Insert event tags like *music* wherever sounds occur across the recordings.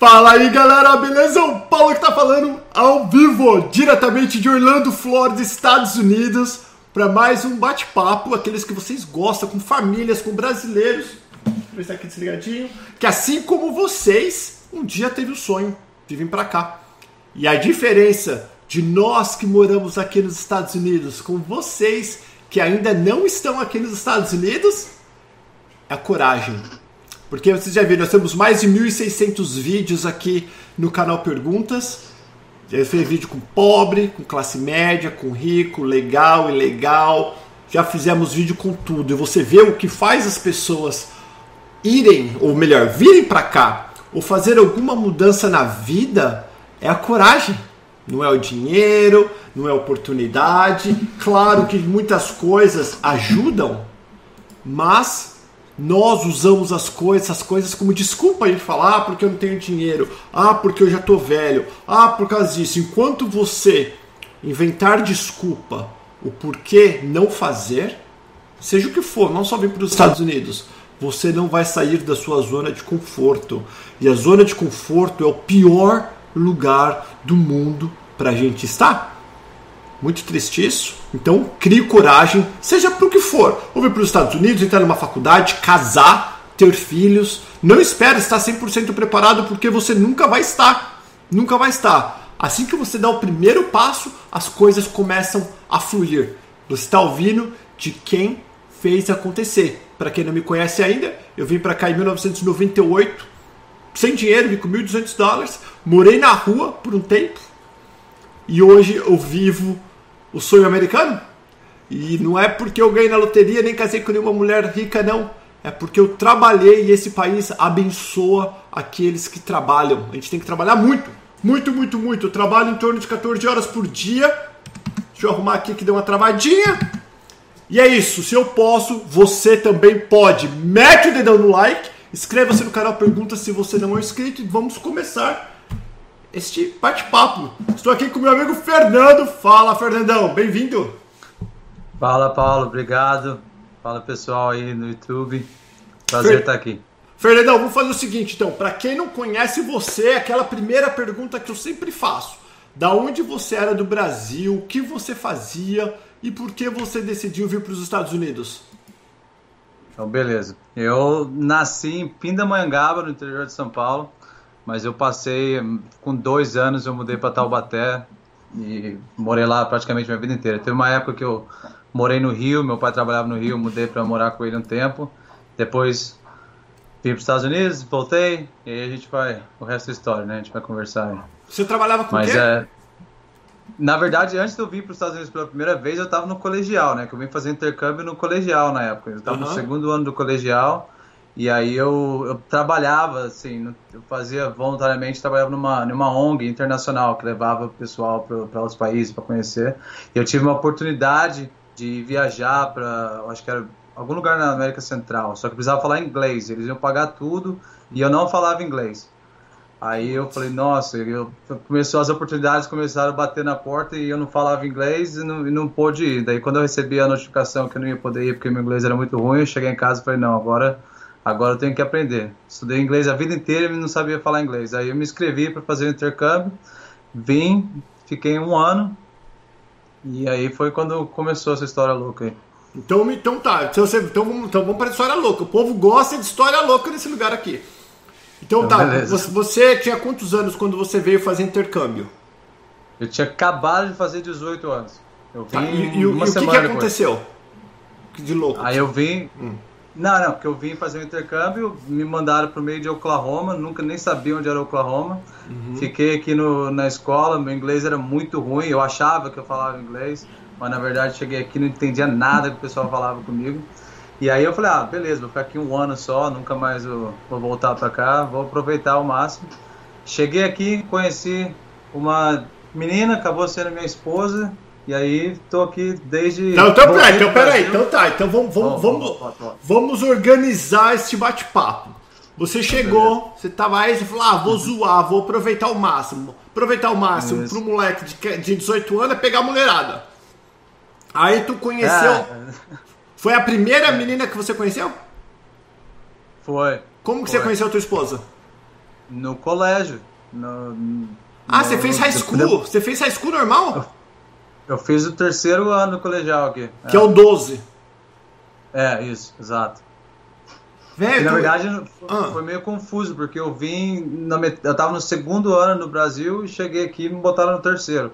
Fala aí galera, beleza? O Paulo que tá falando ao vivo, diretamente de Orlando, Flórida, Estados Unidos, para mais um bate-papo, aqueles que vocês gostam, com famílias, com brasileiros. Deixa eu aqui desligadinho. Que assim como vocês, um dia teve o sonho de vir para cá. E a diferença de nós que moramos aqui nos Estados Unidos com vocês que ainda não estão aqui nos Estados Unidos é a coragem porque vocês já viram, nós temos mais de 1.600 vídeos aqui no canal Perguntas. Já fiz vídeo com pobre, com classe média, com rico, legal, ilegal. Já fizemos vídeo com tudo. E você vê o que faz as pessoas irem, ou melhor, virem para cá, ou fazer alguma mudança na vida, é a coragem. Não é o dinheiro, não é a oportunidade. Claro que muitas coisas ajudam, mas nós usamos as coisas, as coisas como desculpa de falar ah, porque eu não tenho dinheiro, ah, porque eu já tô velho, ah, por causa disso. Enquanto você inventar desculpa o porquê não fazer, seja o que for, não só vir para os Estados Unidos, você não vai sair da sua zona de conforto. E a zona de conforto é o pior lugar do mundo para a gente estar. Muito triste isso. Então, crie coragem, seja para o que for. Ou vir para os Estados Unidos, entrar numa faculdade, casar, ter filhos. Não espere estar 100% preparado, porque você nunca vai estar. Nunca vai estar. Assim que você dá o primeiro passo, as coisas começam a fluir. Você está ouvindo de quem fez acontecer. Para quem não me conhece ainda, eu vim para cá em 1998, sem dinheiro, vim com 1.200 dólares, morei na rua por um tempo e hoje eu vivo o sonho americano. E não é porque eu ganhei na loteria nem casei com nenhuma mulher rica, não. É porque eu trabalhei e esse país abençoa aqueles que trabalham. A gente tem que trabalhar muito, muito, muito, muito. Eu trabalho em torno de 14 horas por dia. Deixa eu arrumar aqui que deu uma travadinha. E é isso. Se eu posso, você também pode. Mete o dedão no like, inscreva-se no canal, pergunta se você não é inscrito e vamos começar este bate-papo. Estou aqui com meu amigo Fernando. Fala, Fernandão, bem-vindo. Fala, Paulo, obrigado. Fala, pessoal aí no YouTube. Prazer Fer... estar aqui. Fernandão, vamos fazer o seguinte, então. Para quem não conhece você, aquela primeira pergunta que eu sempre faço. Da onde você era do Brasil, o que você fazia e por que você decidiu vir para os Estados Unidos? Então, beleza. Eu nasci em Pindamonhangaba, no interior de São Paulo mas eu passei, com dois anos, eu mudei para Taubaté e morei lá praticamente minha vida inteira. Teve uma época que eu morei no Rio, meu pai trabalhava no Rio, mudei para morar com ele um tempo. Depois vim para os Estados Unidos, voltei, e aí a gente vai, o resto da história, né? A gente vai conversar. Você trabalhava com Mas, quê? É, na verdade, antes de eu vir para os Estados Unidos pela primeira vez, eu estava no colegial, né? Que eu vim fazer intercâmbio no colegial na época. Eu estava uhum. no segundo ano do colegial. E aí eu, eu trabalhava, assim, eu fazia voluntariamente, trabalhava numa, numa ONG internacional que levava o pessoal para outros países para conhecer. E eu tive uma oportunidade de viajar para, acho que era algum lugar na América Central, só que precisava falar inglês, eles iam pagar tudo e eu não falava inglês. Aí eu falei, nossa, eu, começou as oportunidades começaram a bater na porta e eu não falava inglês e não, e não pude ir. Daí quando eu recebi a notificação que eu não ia poder ir porque meu inglês era muito ruim, eu cheguei em casa e falei, não, agora Agora eu tenho que aprender. Estudei inglês a vida inteira e não sabia falar inglês. Aí eu me inscrevi para fazer o intercâmbio, vim, fiquei um ano e aí foi quando começou essa história louca aí. Então, então tá, então, você, então, vamos, então vamos para a história louca. O povo gosta de história louca nesse lugar aqui. Então, então tá, você, você, tinha quantos anos quando você veio fazer intercâmbio? Eu tinha acabado de fazer 18 anos. Eu tá, vim tá, e, e, e o que, que aconteceu? De louco. Aí eu vim, hum. Não, não, porque eu vim fazer um intercâmbio, me mandaram para o meio de Oklahoma, nunca nem sabia onde era Oklahoma. Uhum. Fiquei aqui no, na escola, meu inglês era muito ruim, eu achava que eu falava inglês, mas na verdade cheguei aqui não entendia nada que o pessoal falava comigo. E aí eu falei, ah, beleza, vou ficar aqui um ano só, nunca mais vou, vou voltar para cá, vou aproveitar ao máximo. Cheguei aqui, conheci uma menina, acabou sendo minha esposa, e aí, tô aqui desde. Não, então, peraí, então, peraí, então tá. Então vamos, vamos, vamos, vamos organizar este bate-papo. Você chegou, você tava aí, você falou, ah, vou zoar, vou aproveitar o máximo. Aproveitar o máximo Isso. pro moleque de, de 18 anos é pegar a mulherada. Aí tu conheceu. É. Foi a primeira menina que você conheceu? Foi. Como que Foi. você conheceu a tua esposa? No colégio. No, ah, no, você fez high school? Você fez high school normal? *laughs* Eu, fiz o terceiro ano colegial aqui. Que é, é o 12. É, isso, exato. Velho, na verdade ah. foi meio confuso, porque eu vim. Na, eu tava no segundo ano no Brasil e cheguei aqui e me botaram no terceiro.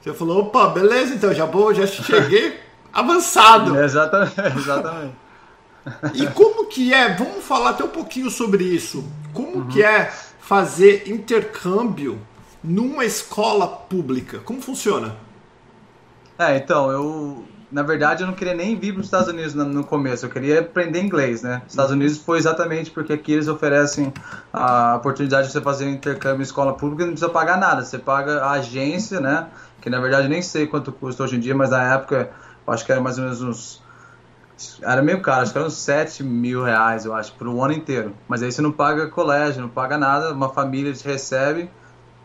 Você falou, opa, beleza, então já vou, já cheguei *laughs* avançado. exatamente, *laughs* exatamente. E como que é? Vamos falar até um pouquinho sobre isso. Como uhum. que é fazer intercâmbio numa escola pública? Como funciona? É, então, eu na verdade, eu não queria nem vir para os Estados Unidos no, começo, eu queria aprender inglês, né? Os Estados Unidos foi exatamente porque aqui eles oferecem a oportunidade de você fazer um intercâmbio em escola pública e não precisa pagar nada, você paga a agência, né? Que na verdade nem sei quanto custa hoje em dia, mas na época eu acho que era mais ou menos uns. Era meio caro, acho que era uns 7 mil reais, eu acho, por um ano inteiro. Mas aí você não paga colégio, não paga nada, uma família te recebe,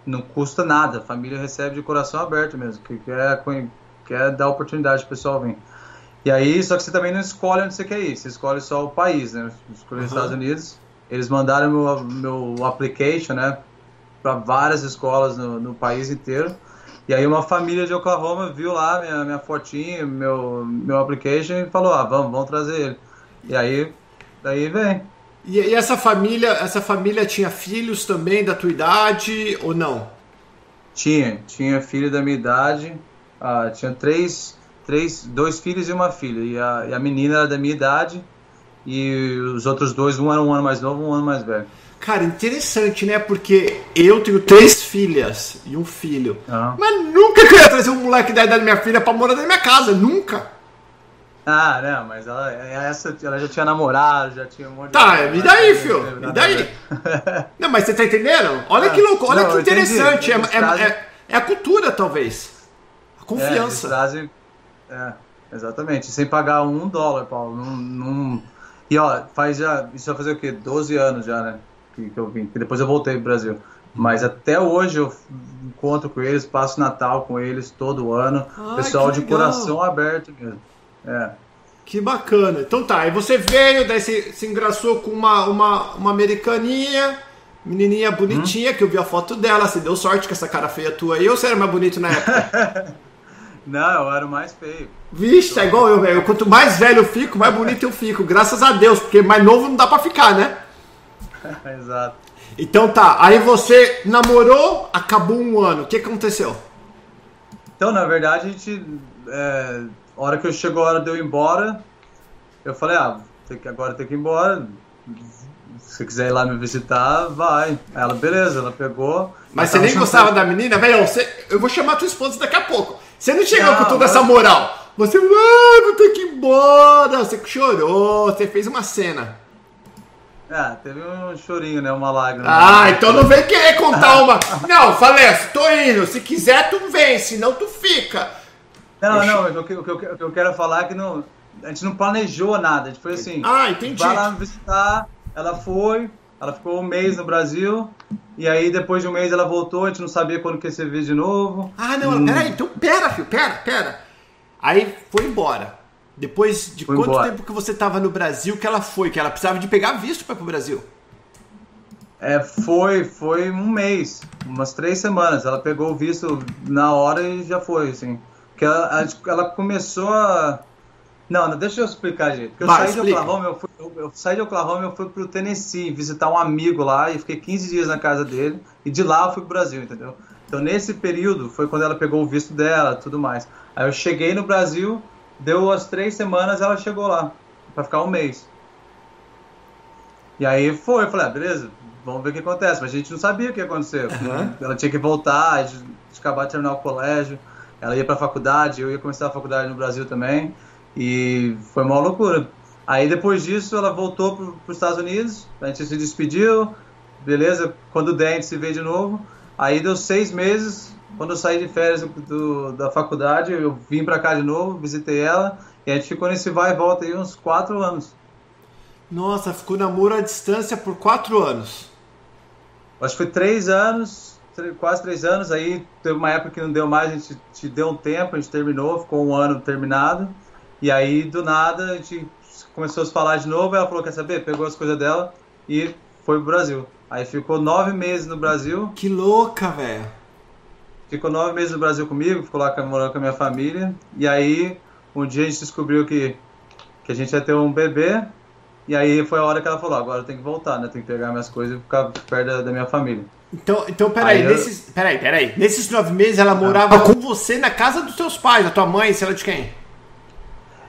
não custa nada, a família recebe de coração aberto mesmo, que quer quer dar oportunidade pro pessoal vir. E aí, só que você também não escolhe onde você quer ir, você escolhe só o país, né? Escolhi uhum. os Estados Unidos. Eles mandaram meu, meu application, né? Para várias escolas no, no, país inteiro. E aí uma família de Oklahoma viu lá minha, minha fotinha, meu, meu application e falou, ah, vamos, vamos trazer ele. E aí, daí vem. E, e essa família, essa família tinha filhos também da tua idade ou não? Tinha, tinha filho da minha idade ah, tinha três, três, dois filhos e uma filha. E a, e a menina era da minha idade e os outros dois, um era um ano mais novo, um ano mais velho. Cara, interessante, né? Porque eu tenho três filhas e um filho. Ah. Mas nunca queria trazer um moleque da idade da minha filha pra morar na minha casa, nunca. Ah, não, mas ela, essa, ela já tinha namorado, já tinha um monte Tá, de... me daí, filho, me daí. *laughs* não, mas você tá entendendo? Olha ah, que louco, olha não, que interessante. É, é, é, é a cultura, talvez. Confiança. É, trazem, é, exatamente. Sem pagar um dólar, Paulo. Num, num... E ó, faz já. Isso vai fazer o quê? 12 anos já, né? Que, que eu vim. Que depois eu voltei pro Brasil. Mas até hoje eu encontro com eles, passo Natal com eles todo ano. Ai, Pessoal de coração aberto mesmo. É. Que bacana. Então tá, aí você veio, daí você se engraçou com uma, uma, uma americaninha, menininha bonitinha, hum? que eu vi a foto dela. Você deu sorte com essa cara feia tua aí ou você era mais bonito na época? *laughs* Não, eu era o mais feio. Vixe, é igual eu, velho. Quanto mais velho eu fico, mais bonito eu fico. Graças a Deus, porque mais novo não dá pra ficar, né? *laughs* Exato. Então tá, aí você namorou, acabou um ano. O que aconteceu? Então, na verdade, a gente. É, a hora que eu chegou a hora de eu ir embora, eu falei, ah, tem que, agora tem que ir embora. Se você quiser ir lá me visitar, vai. Aí ela, beleza, ela pegou. Mas você nem gostava da menina? Velho, eu vou chamar tua esposa daqui a pouco. Você não chegou não, com toda mas... essa moral. Você, ah, vou ter que ir embora. Você chorou, você fez uma cena. Ah, teve um chorinho, né? Uma lágrima. Ah, então não vem querer contar *laughs* uma. Não, Falece, tô indo. Se quiser, tu vem, senão tu fica. Não, não, o que, o, que, o que eu quero falar é que não, a gente não planejou nada. A gente foi assim. Ah, entendi. Vai lá me visitar. Ela foi, ela ficou um mês no Brasil. E aí, depois de um mês, ela voltou. A gente não sabia quando que ia ser de novo. Ah, não. Hum. Peraí, então pera, filho. Pera, pera. Aí foi embora. Depois de foi quanto embora. tempo que você estava no Brasil que ela foi? Que ela precisava de pegar visto para ir pro Brasil? É, foi, foi um mês, umas três semanas. Ela pegou o visto na hora e já foi, assim. Que ela, ela começou a não, não, deixa eu explicar, gente. Porque eu saí de Oklahoma, eu, fui, eu, eu, saí de Oklahoma, eu fui pro Tennessee visitar um amigo lá e fiquei 15 dias na casa dele. E de lá eu fui pro Brasil, entendeu? Então nesse período foi quando ela pegou o visto dela tudo mais. Aí eu cheguei no Brasil, deu as três semanas ela chegou lá, para ficar um mês. E aí foi, eu falei, ah, beleza, vamos ver o que acontece. Mas a gente não sabia o que ia acontecer. Uhum. Ela tinha que voltar, a gente acabar de terminar o colégio, ela ia pra faculdade, eu ia começar a faculdade no Brasil também. E foi uma loucura. Aí depois disso ela voltou para os Estados Unidos, a gente se despediu, beleza, quando der a gente se vê de novo. Aí deu seis meses, quando eu saí de férias do, da faculdade, eu vim para cá de novo, visitei ela, e a gente ficou nesse vai e volta aí uns quatro anos. Nossa, ficou namoro à distância por quatro anos. Acho que foi três anos, quase três anos, aí teve uma época que não deu mais, a gente te deu um tempo, a gente terminou, ficou um ano terminado. E aí, do nada, a gente começou a se falar de novo, ela falou, quer saber? Pegou as coisas dela e foi pro Brasil. Aí ficou nove meses no Brasil. Que louca, velho. Ficou nove meses no Brasil comigo, ficou lá morando com a minha família. E aí, um dia a gente descobriu que, que a gente ia ter um bebê. E aí foi a hora que ela falou, agora eu tenho que voltar, né? Tenho que pegar minhas coisas e ficar perto da, da minha família. Então, então peraí, aí nesses, eu... peraí, peraí. Nesses nove meses ela morava ah. com você na casa dos seus pais, da tua mãe, sei lá de quem?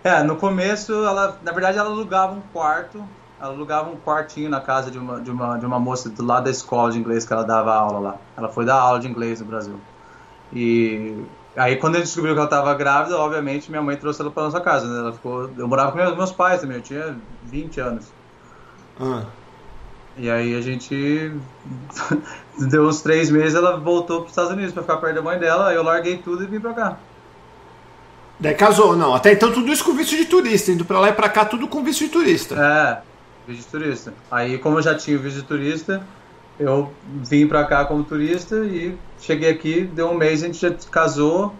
É, no começo, ela, na verdade, ela alugava um quarto, ela alugava um quartinho na casa de uma, de uma, de uma moça do lado da escola de inglês que ela dava aula lá. Ela foi dar aula de inglês no Brasil. E aí, quando a gente descobriu que ela estava grávida, obviamente, minha mãe trouxe ela para nossa casa. Né? Ela ficou, eu morava com meus, meus pais também, eu tinha 20 anos. Ah. E aí a gente *laughs* deu uns três meses, ela voltou para os Estados Unidos para ficar perto da mãe dela. Aí eu larguei tudo e vim para cá. Daí casou, não. Até então tudo isso com visto de turista, indo pra lá e pra cá, tudo com visto de turista. É, visto de turista. Aí, como eu já tinha o visto de turista, eu vim pra cá como turista e cheguei aqui, deu um mês, a gente já casou.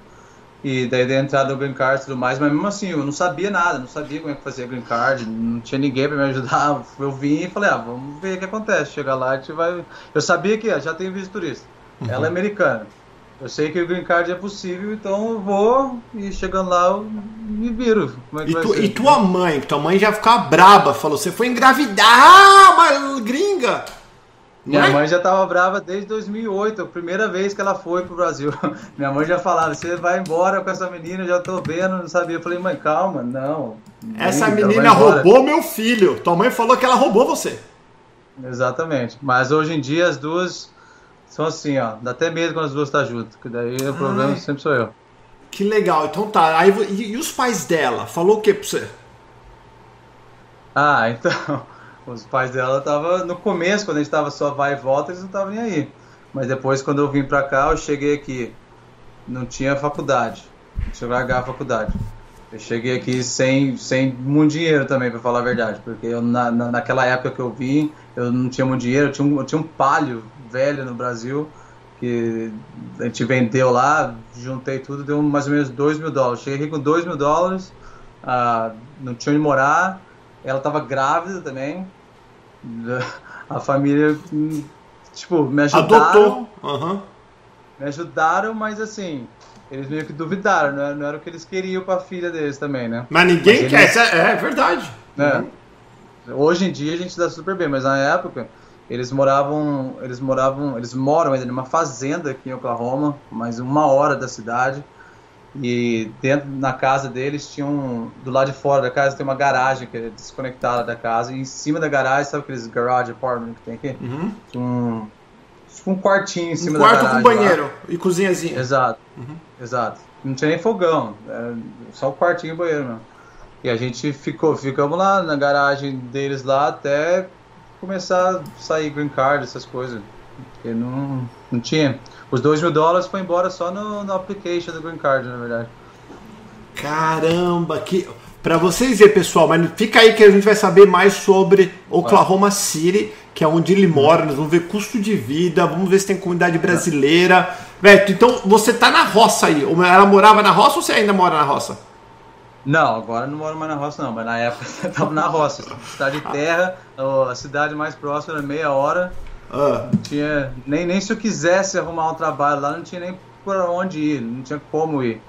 E daí dei entrada no Green Card e tudo mais, mas mesmo assim, eu não sabia nada, não sabia como é que fazia Green Card, não tinha ninguém para me ajudar. *laughs* Eu vim e falei, ah, vamos ver o que acontece. Chegar lá, a gente vai. Eu sabia que já tem visto turista. Uhum. Ela é americana. Eu sei que o green card é possível, então eu vou e chegando lá eu me viro. É e, tu, e, tua mãe, tua mãe já ficava braba, falou: você foi engravidar, ah, uma gringa. Minha mãe já estava brava desde 2008, a primeira vez que ela foi pro Brasil. *laughs* Minha mãe já falava: você vai embora com essa menina, já tô vendo, não sabia. Eu falei: mãe, calma, não. Essa menina roubou meu filho. Tua mãe falou que ela roubou você. Exatamente. Mas hoje em dia as duas são assim, ó. Dá até medo quando as duas estão tá juntas, que daí o problema sempre sou eu. Que legal. Então tá. Aí, e, e os pais dela? Falou o que pra você? Ah, então. Os pais dela estavam. No começo, quando a gente tava só vai e volta, eles não estavam nem aí. Mas depois, quando eu vim pra cá, eu cheguei aqui. Não tinha faculdade. Deixa eu largar a faculdade. Eu cheguei aqui sem, sem muito dinheiro também, para falar a verdade. Porque eu, na, na, naquela época que eu vim, eu não tinha muito dinheiro. Eu tinha um, eu tinha um palio velha no Brasil, que a gente vendeu lá, juntei tudo, deu mais ou menos 2 mil dólares. Cheguei aqui com 2 mil dólares, ah, não tinha onde morar, ela estava grávida também, a família, tipo, me ajudaram. Uhum. Me ajudaram, mas assim, eles meio que duvidaram, não era, não era o que eles queriam para a filha deles também, né? Mas ninguém mas eles, quer, é, é verdade. Né? Uhum. Hoje em dia a gente dá super bem, mas na época eles moravam, eles moravam, eles moram ainda numa fazenda aqui em Oklahoma, mais uma hora da cidade. E dentro na casa deles tinha um, do lado de fora da casa tem uma garagem que é desconectada da casa e em cima da garagem, sabe aqueles garage apartment que tem aqui? Uhum. Um, tipo um quartinho em cima um da garagem. quarto com banheiro lá. e cozinhazinha. Exato. Uhum. Exato. Não tinha nem fogão, só o quartinho e banheiro mesmo. E a gente ficou, ficamos lá na garagem deles lá até começar a sair green card, essas coisas. Porque não, não tinha. Os 2 mil dólares foi embora só no, no application do green card, na verdade. Caramba, que. Pra vocês verem, pessoal, mas fica aí que a gente vai saber mais sobre Oklahoma City, que é onde ele mora. Nós vamos ver custo de vida, vamos ver se tem comunidade brasileira. Beto, então você tá na roça aí. Ela morava na roça ou você ainda mora na roça? Não, agora não moro mais na roça não, mas na época *laughs* eu tava na roça. Cidade de terra, a cidade mais próxima era meia hora. Ah. Não tinha, nem, nem se eu quisesse arrumar um trabalho lá, não tinha nem por onde ir, não tinha como ir.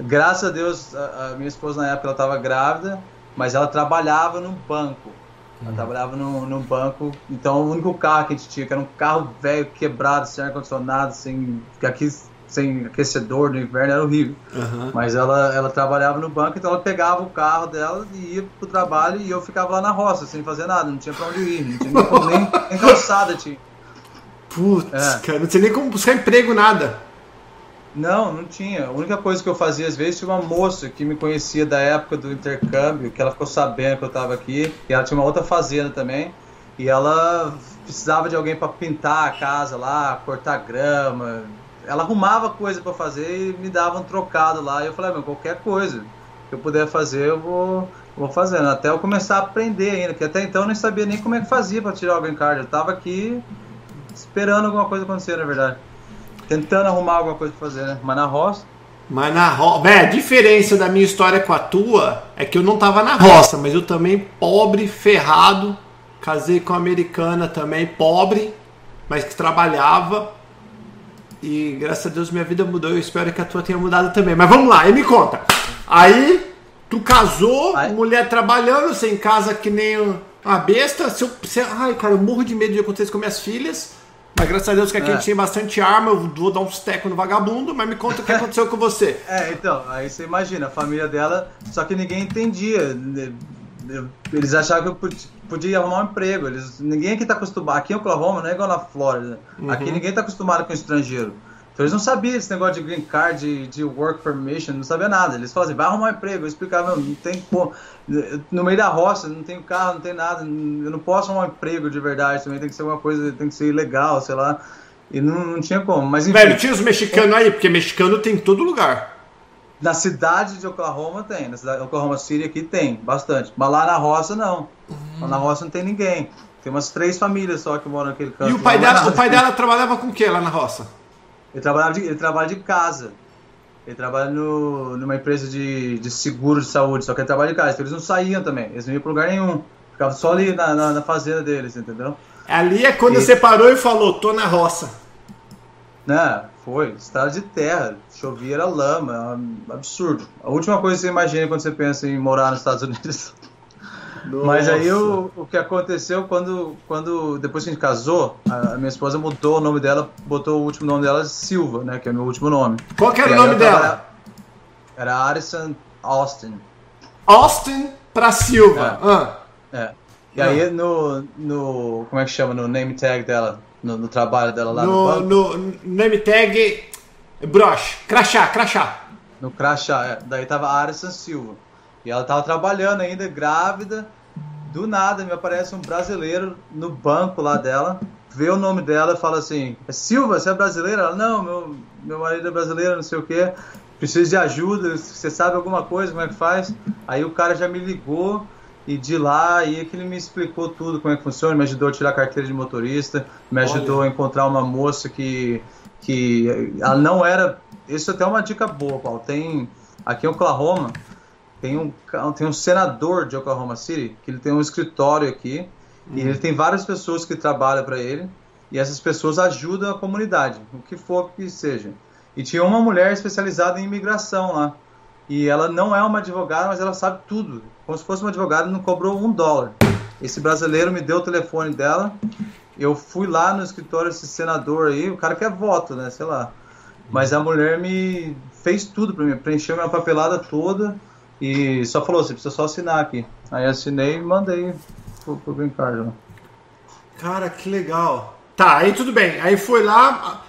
Graças a Deus, a, a minha esposa na época ela estava grávida, mas ela trabalhava no banco. Ela uhum. trabalhava no, no banco, então o único carro que a gente tinha, que era um carro velho, quebrado, sem ar-condicionado, sem. aqui sem aquecedor no inverno era horrível. Uhum. Mas ela, ela trabalhava no banco, então ela pegava o carro dela e ia pro trabalho e eu ficava lá na roça, sem fazer nada, não tinha pra onde ir, não tinha nem, nem calçada tinha. Putz, é. cara, não tinha nem como buscar emprego, nada. Não, não tinha. A única coisa que eu fazia às vezes tinha uma moça que me conhecia da época do intercâmbio, que ela ficou sabendo que eu estava aqui, e ela tinha uma outra fazenda também, e ela precisava de alguém para pintar a casa lá, cortar grama, ela arrumava coisa para fazer e me dava um trocado lá. E eu falei, ah, meu, qualquer coisa que eu puder fazer, eu vou, vou fazendo. Até eu começar a aprender ainda, que até então eu nem sabia nem como é que fazia para tirar o green card. Eu tava aqui esperando alguma coisa acontecer, na verdade. Tentando arrumar alguma coisa pra fazer, né? Mas na roça. Mas na roça. a diferença da minha história com a tua é que eu não tava na roça, mas eu também pobre, ferrado. Casei com uma americana também, pobre mas que trabalhava. E graças a Deus minha vida mudou. Eu espero que a tua tenha mudado também. Mas vamos lá, e me conta. Aí, tu casou, Ai. mulher trabalhando, você em casa que nem uma besta. Se eu, se, ai, cara, eu morro de medo de acontecer com minhas filhas. Mas graças a Deus que aqui é. a gente tem bastante arma, eu vou dar uns tecos no vagabundo, mas me conta o que aconteceu com você. *laughs* É, então, aí você imagina, a família dela, só que ninguém entendia. Eles achavam que eu podia, podia arrumar um emprego. Eles, ninguém aqui tá acostumado. Aqui em Oklahoma não é igual na Flórida. Uhum. Aqui ninguém tá acostumado com estrangeiro. Então eles não sabiam esse negócio de green card, de, de work permission, não sabia nada. Eles falavam assim, vai arrumar um emprego. Eu explicava, não, tem como. No meio da roça, não tem carro, não tem nada. Eu não posso arrumar um emprego de verdade. Também tem que ser uma coisa, tem que ser legal, sei lá. E não, não tinha como. Mas enfim, Velho, tinha os mexicanos aí, porque mexicano tem em todo lugar. Na cidade de Oklahoma tem, na cidade de Oklahoma City aqui tem, bastante. Mas lá na roça não. Lá na roça não tem ninguém. Tem umas três famílias só que moram naquele canto. E o pai, dela, o pai dela trabalhava com o que lá na roça? Ele, trabalhava de, ele trabalha de casa. Ele trabalha no, numa empresa de, de seguro de saúde, só que ele trabalha de casa. Então eles não saíam também, eles não iam pra lugar nenhum. Ficavam só ali na, na, na fazenda deles, entendeu? Ali é quando e... você parou e falou, tô na roça. Não, foi, estrada de terra, chovia era lama, é um absurdo. A última coisa que você imagina quando você pensa em morar nos Estados Unidos. Nossa. *laughs* Mas aí o, o que aconteceu quando, quando depois que a gente casou, a, minha esposa mudou o nome dela, botou o último nome dela Silva, né? Que é o meu último nome. Qual que era o nome dela? Era Addison Austin. Austin pra Silva. É. Ah. é. E ah. aí no, no. Como é que chama? No name tag dela, no, no trabalho dela lá no, no, no name tag. Broche, crachá, crachá. No crachá, é. Daí tava Addison Silva. E ela tava trabalhando ainda, grávida. Do nada me aparece um brasileiro no banco lá dela, vê o nome dela e fala assim: é Silva, você é brasileira? Ela, não, meu, meu marido é brasileiro, não sei o que. Preciso de ajuda, você sabe alguma coisa, como é que faz? Aí o cara já me ligou e de lá aí é que ele me explicou tudo, como é que funciona, me ajudou a tirar a carteira de motorista, me ajudou Olha. a encontrar uma moça que, que ela não era. Isso é até é uma dica boa, Paulo. Tem aqui em Oklahoma tem um, tem um senador de Oklahoma City que ele tem um escritório aqui uhum. e ele tem várias pessoas que trabalham para ele e essas pessoas ajudam a comunidade, o que for que seja. E tinha uma mulher especializada em imigração lá. E ela não é uma advogada, mas ela sabe tudo. Como se fosse uma advogada, não cobrou um dólar. Esse brasileiro me deu o telefone dela. Eu fui lá no escritório desse senador aí, o cara quer voto, né? Sei lá. Mas a mulher me fez tudo para mim, preencheu minha papelada toda e só falou, você precisa só assinar aqui. Aí assinei e mandei pro, pro Green Card. Né? Cara, que legal. Tá, aí tudo bem. Aí foi lá,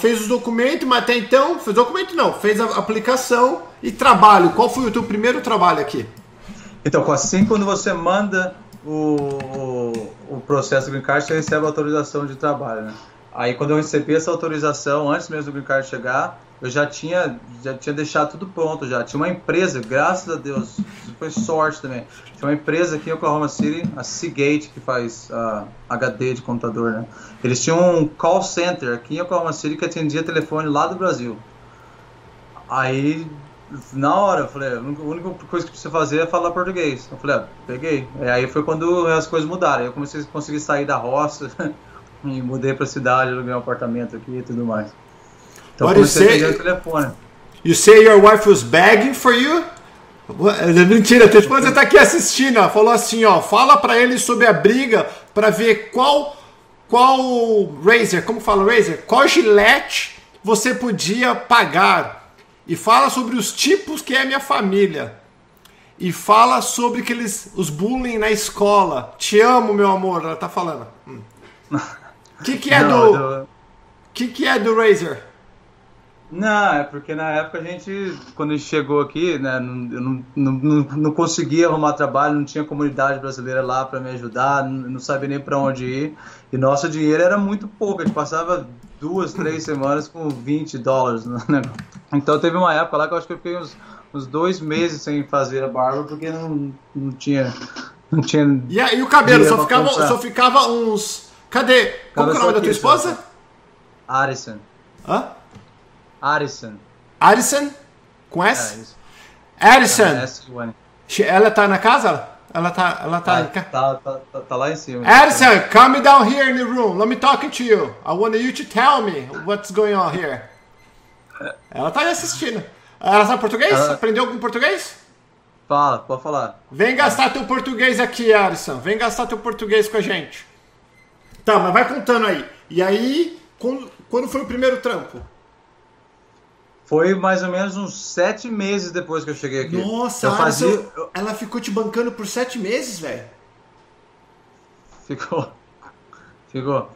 fez os documentos, mas até então, fez documento não, fez a aplicação e trabalho. Qual foi o teu primeiro trabalho aqui? Então, assim quando você manda o, o, o processo do Green Card, você recebe a autorização de trabalho, né? Aí quando eu recebi essa autorização, antes mesmo do Green Card chegar, eu já tinha, já tinha deixado tudo pronto já. Tinha uma empresa, graças a Deus, foi sorte também. Tinha uma empresa aqui em Oklahoma City, a Seagate, que faz HD de computador, né? Eles tinham um call center aqui em Oklahoma City que atendia telefone lá do Brasil. Aí, na hora, eu falei, a única coisa que precisa fazer é falar português. Eu falei, ah, peguei. Aí foi quando as coisas mudaram. Aí eu comecei a conseguir sair da roça *laughs* e mudei pra cidade, aluguei um apartamento aqui e tudo mais. Então What you say? O telefone. You say your wife was begging for you? *laughs* Mentira, tua esposa está aqui assistindo, falou assim, ó, fala para ele sobre a briga para ver qual qual Razer, como fala Razer, qual gilete você podia pagar e fala sobre os tipos que é a minha família e fala sobre aqueles os bullying na escola. Te amo, meu amor, ela tá falando. O hum. *laughs* que que é Não, do do... que que é do Razer? Não, é porque na época a gente, quando a gente chegou aqui, né, não, não, não, não conseguia arrumar trabalho, não tinha comunidade brasileira lá para me ajudar, não, não sabia nem para onde ir. E nosso dinheiro era muito pouco, a gente passava duas, três semanas com 20 dólares. Né? Então teve uma época lá que eu acho que eu fiquei uns, uns dois meses sem fazer a barba porque não, não tinha. Não tinha e, e o cabelo? Só ficava, só ficava uns. Cadê? Como é o nome da tua esposa? Arison. Hã? Arison. Arison? Com S? É. Arison. É, ela tá na casa? Ela tá, ela tá, tá, tá, tá, tá, tá lá em cima. Edson, come down here in the room. Let me talk to you. I want you to tell me what's going on here. Ela tá aí assistindo. Ela sabe português? Ela... Aprendeu algum português? Fala, pode falar. Vem gastar teu português aqui, Alisson. Vem gastar teu português com a gente. Tá, mas vai contando aí. E aí, quando foi o primeiro trampo? Foi mais ou menos uns sete meses depois que eu cheguei aqui. Nossa, eu fazia... ela ficou te bancando por sete meses, velho? Ficou. Ficou.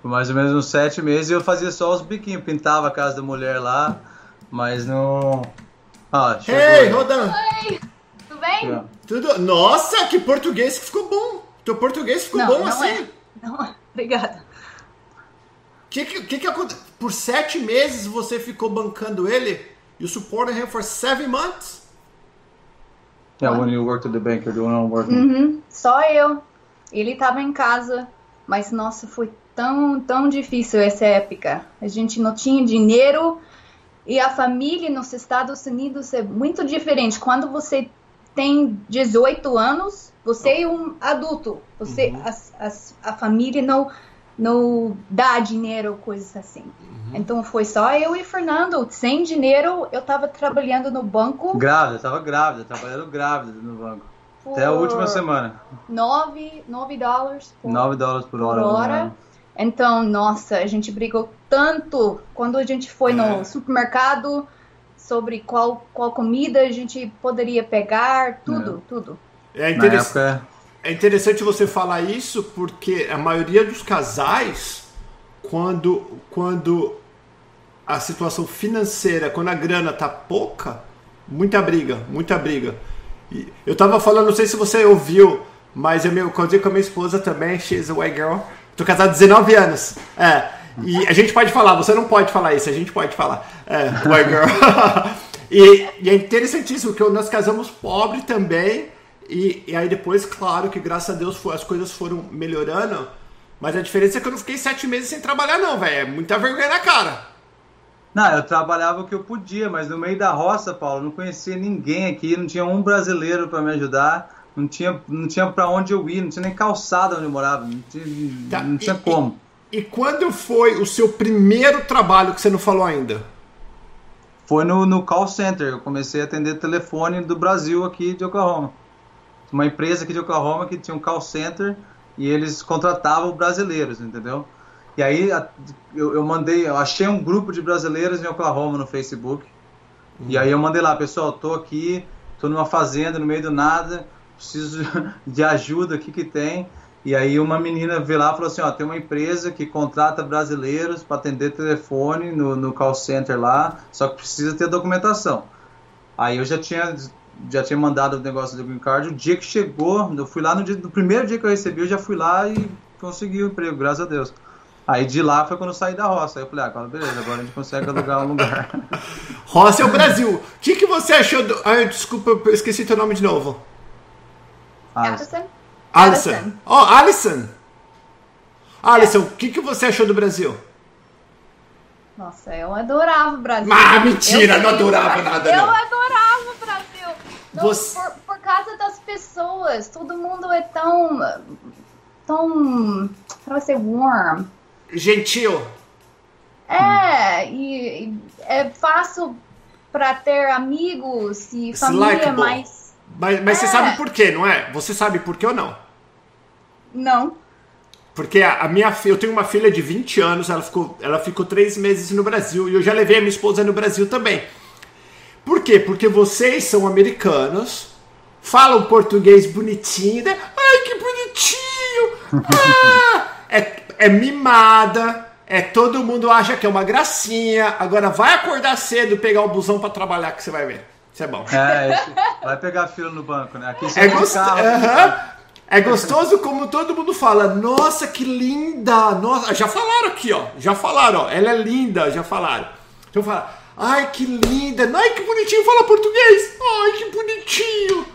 Foi mais ou menos uns sete meses e eu fazia só os biquinhos, pintava a casa da mulher lá, mas não. Ah, chegou. Ei, Rodan! Oi! Tudo bem? Tudo. Nossa, que português que ficou bom! Teu português ficou não, bom não assim? É. Não, é. obrigada que que, que aconteceu? Por sete meses você ficou bancando ele? You supported him for seven months? Yeah, when you worked at the bank, you're doing all working. Uhum. Só eu. Ele estava em casa, mas nossa, foi tão, tão difícil essa época. A gente não tinha dinheiro e a família nos Estados Unidos é muito diferente. Quando você tem 18 anos, você é um adulto. Você, uhum. a, a, a família não não dá dinheiro, coisas assim. Uhum. Então foi só eu e Fernando. Sem dinheiro, eu estava trabalhando no banco. Grávida, estava grávida, trabalhando grávida no banco. Até a última semana. 9, 9 dólares por, 9 dólares por hora. Por hora. Então, nossa, a gente brigou tanto quando a gente foi no é. supermercado sobre qual, qual comida a gente poderia pegar, tudo, é. tudo. É interessante. É interessante você falar isso porque a maioria dos casais, quando, quando a situação financeira, quando a grana tá pouca, muita briga, muita briga. E eu tava falando, não sei se você ouviu, mas eu me casei com a minha esposa também, she's a white girl. Tô casado há 19 anos. É. E a gente pode falar, você não pode falar isso, a gente pode falar. É, white girl. *laughs* e, e é interessantíssimo que nós casamos pobre também e, e aí depois, claro que graças a Deus as coisas foram melhorando. Mas a diferença é que eu não fiquei sete meses sem trabalhar, não, velho. É muita vergonha na cara. Não, eu trabalhava o que eu podia, mas no meio da roça, Paulo, não conhecia ninguém aqui, não tinha um brasileiro para me ajudar, não tinha, não tinha para onde eu ir, não tinha nem calçada onde eu morava, não tinha, tá, não tinha e, como. E, e, quando foi o seu primeiro trabalho que você não falou ainda? Foi no, no call center, eu comecei a atender telefone do Brasil aqui de Oklahoma uma empresa aqui de Oklahoma que tinha um call center e eles contratavam brasileiros, entendeu? E aí eu, eu mandei, eu achei um grupo de brasileiros em Oklahoma no Facebook. Uhum. E aí eu mandei lá, pessoal, tô aqui, tô numa fazenda no meio do nada, preciso *laughs* de ajuda, o que que tem? E aí uma menina veio lá e falou assim, ó, tem uma empresa que contrata brasileiros para atender telefone no, no call center lá, só que precisa ter documentação. Aí eu já tinha já tinha mandado o negócio do Green Card. O dia que chegou, eu fui lá no, dia, no primeiro dia que eu recebi, eu já fui lá e consegui o emprego, graças a Deus. Aí de lá foi quando eu saí da roça. Aí eu falei, ah, agora beleza, agora a gente consegue alugar um lugar. *laughs* roça é o Brasil. O que, que você achou do. Ah, desculpa, eu esqueci teu nome de novo. Alison. Alison. Oh, Alison. Alison, o que, que você achou do Brasil? Nossa, eu adorava o Brasil. Ah, mentira, eu não adorava nada. Eu não. adorava. Não, Você... por, por causa das pessoas. Todo mundo é tão. tão. Como ser warm? Gentil. É, e, e é fácil para ter amigos e família, mas. Mas, mas é. você sabe por quê, não é? Você sabe por quê ou não? Não. Porque a, a minha eu tenho uma filha de 20 anos, ela ficou, ela ficou três meses no Brasil e eu já levei a minha esposa no Brasil também. Por quê? Porque vocês são americanos, falam português bonitinho, né? Ai, que bonitinho! Ah, é, é mimada, é todo mundo acha que é uma gracinha. Agora vai acordar cedo, pegar o busão para trabalhar que você vai ver. Isso é bom. É, vai pegar fila no banco, né? Aqui você é, gost... carro, é gostoso como todo mundo fala. Nossa, que linda! Nossa, já falaram aqui, ó. Já falaram, ó. Ela é linda, já falaram. Então fala. Ai, que linda! Ai, que bonitinho fala português! Ai, que bonitinho!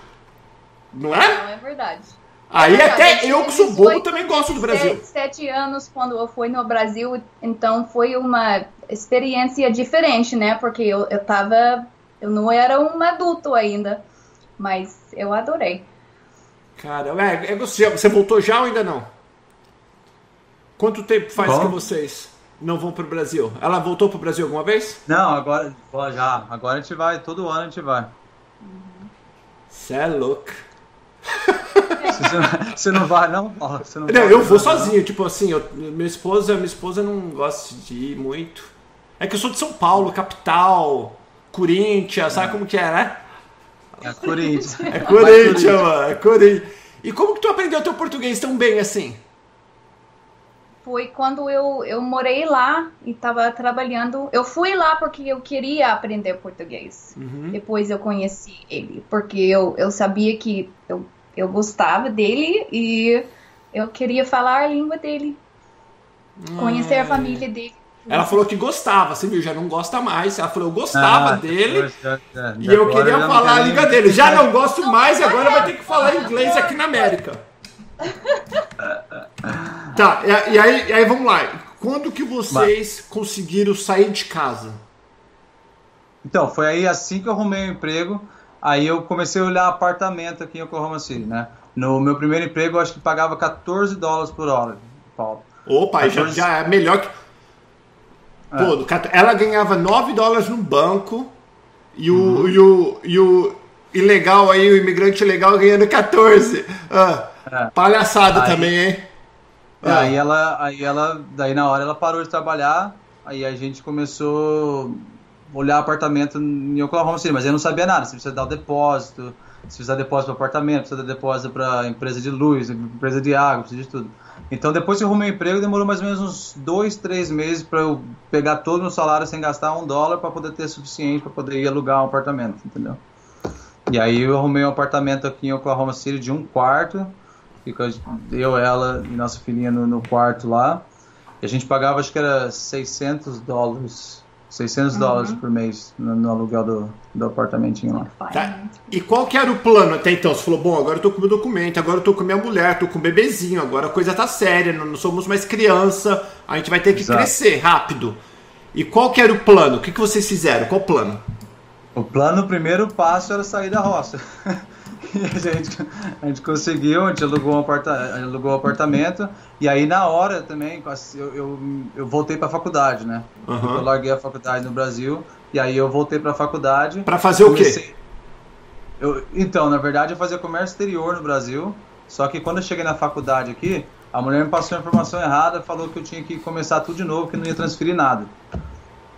Não é? Não, é verdade. Aí é verdade. até eu que sou bobo também gosto do Brasil. Sete anos quando eu fui no Brasil, então foi uma experiência diferente, né? Porque eu, eu tava. Eu não era um adulto ainda, mas eu adorei. Cara, é, é você, você voltou já ou ainda não? Quanto tempo faz Como? que vocês não vão pro Brasil? Ela voltou pro Brasil alguma vez? Não, agora já. Agora a gente vai, todo ano a gente vai. Você é louco. Você não, vai, não? Você não, Não, vai, eu vou não. sozinho, tipo assim, eu- minha esposa, minha esposa não gosta de ir muito. É que eu sou de São Paulo, capital, Corinthians, sabe como que é, né? É Corinthians. É Corinthians, mano, é Corinthians. E como que tu aprendeu teu português tão bem assim? Foi quando eu, eu morei lá e estava trabalhando. Eu fui lá porque eu queria aprender português. Depois eu conheci ele, porque eu, eu sabia que eu, eu gostava dele e eu queria falar a língua dele. Conhecer a família dele. Ela falou que gostava, você viu, já não gosta mais. Ela falou, eu gostava Ah, dele já- já- e eu agora queria falar a língua dele. Já não gosto mais e agora vai ter que falar inglês aqui na América. *laughs* Tá, e, e aí, e aí vamos lá. Quando que vocês conseguiram sair de casa? Então, foi aí assim que eu arrumei o emprego. Aí eu comecei a olhar apartamento aqui em Oklahoma City, né? No meu primeiro emprego, eu acho que pagava 14 dólares por hora, Paulo. Opa, aí já, 14. já é melhor que. Pô, cat- ela ganhava 9 dólares no banco e o, Uhum. e o, e o ilegal aí, o imigrante ilegal ganhando 14. Ah, É. palhaçada Aí- também, hein? É, Ah. Aí ela, aí ela, daí na hora ela parou de trabalhar, aí a gente começou a olhar apartamento em Oklahoma City, mas eu não sabia nada, se precisa dar o depósito, se precisa dar depósito para apartamento, precisa dar depósito para empresa de luz, empresa de água, precisa de tudo. Então depois que eu arrumei emprego, demorou mais ou menos uns dois, três meses para eu pegar todo o meu salário sem gastar um dólar para poder ter suficiente para poder ir alugar um apartamento, entendeu? E aí eu arrumei um apartamento aqui em Oklahoma City de um quarto, fica eu, ela e nossa filhinha no, no quarto lá. E a gente pagava, acho que era 600 dólares, 600 dólares por mês no, no aluguel do, do apartamentinho lá. Tá. E qual que era o plano até então? Você falou, bom, agora eu tô com meu documento, agora eu tô com minha mulher, tô com o bebezinho, agora a coisa tá séria, não, não somos mais criança, a gente vai ter que Exato. crescer rápido. E qual que era o plano? O que, que vocês fizeram? Qual o plano? O plano, o primeiro passo era sair da roça. *laughs* E *laughs* a gente, a gente conseguiu, a gente alugou um, aparta, alugou um apartamento. E aí, na hora também, eu, eu, eu voltei para a faculdade, né? Aham. Eu larguei a faculdade no Brasil. E aí, eu voltei para a faculdade. Pra fazer o quê? Eu, então, na verdade, eu fazia comércio exterior no Brasil. Só que quando eu cheguei na faculdade aqui, a mulher me passou a informação errada, falou que eu tinha que começar tudo de novo, que não ia transferir nada.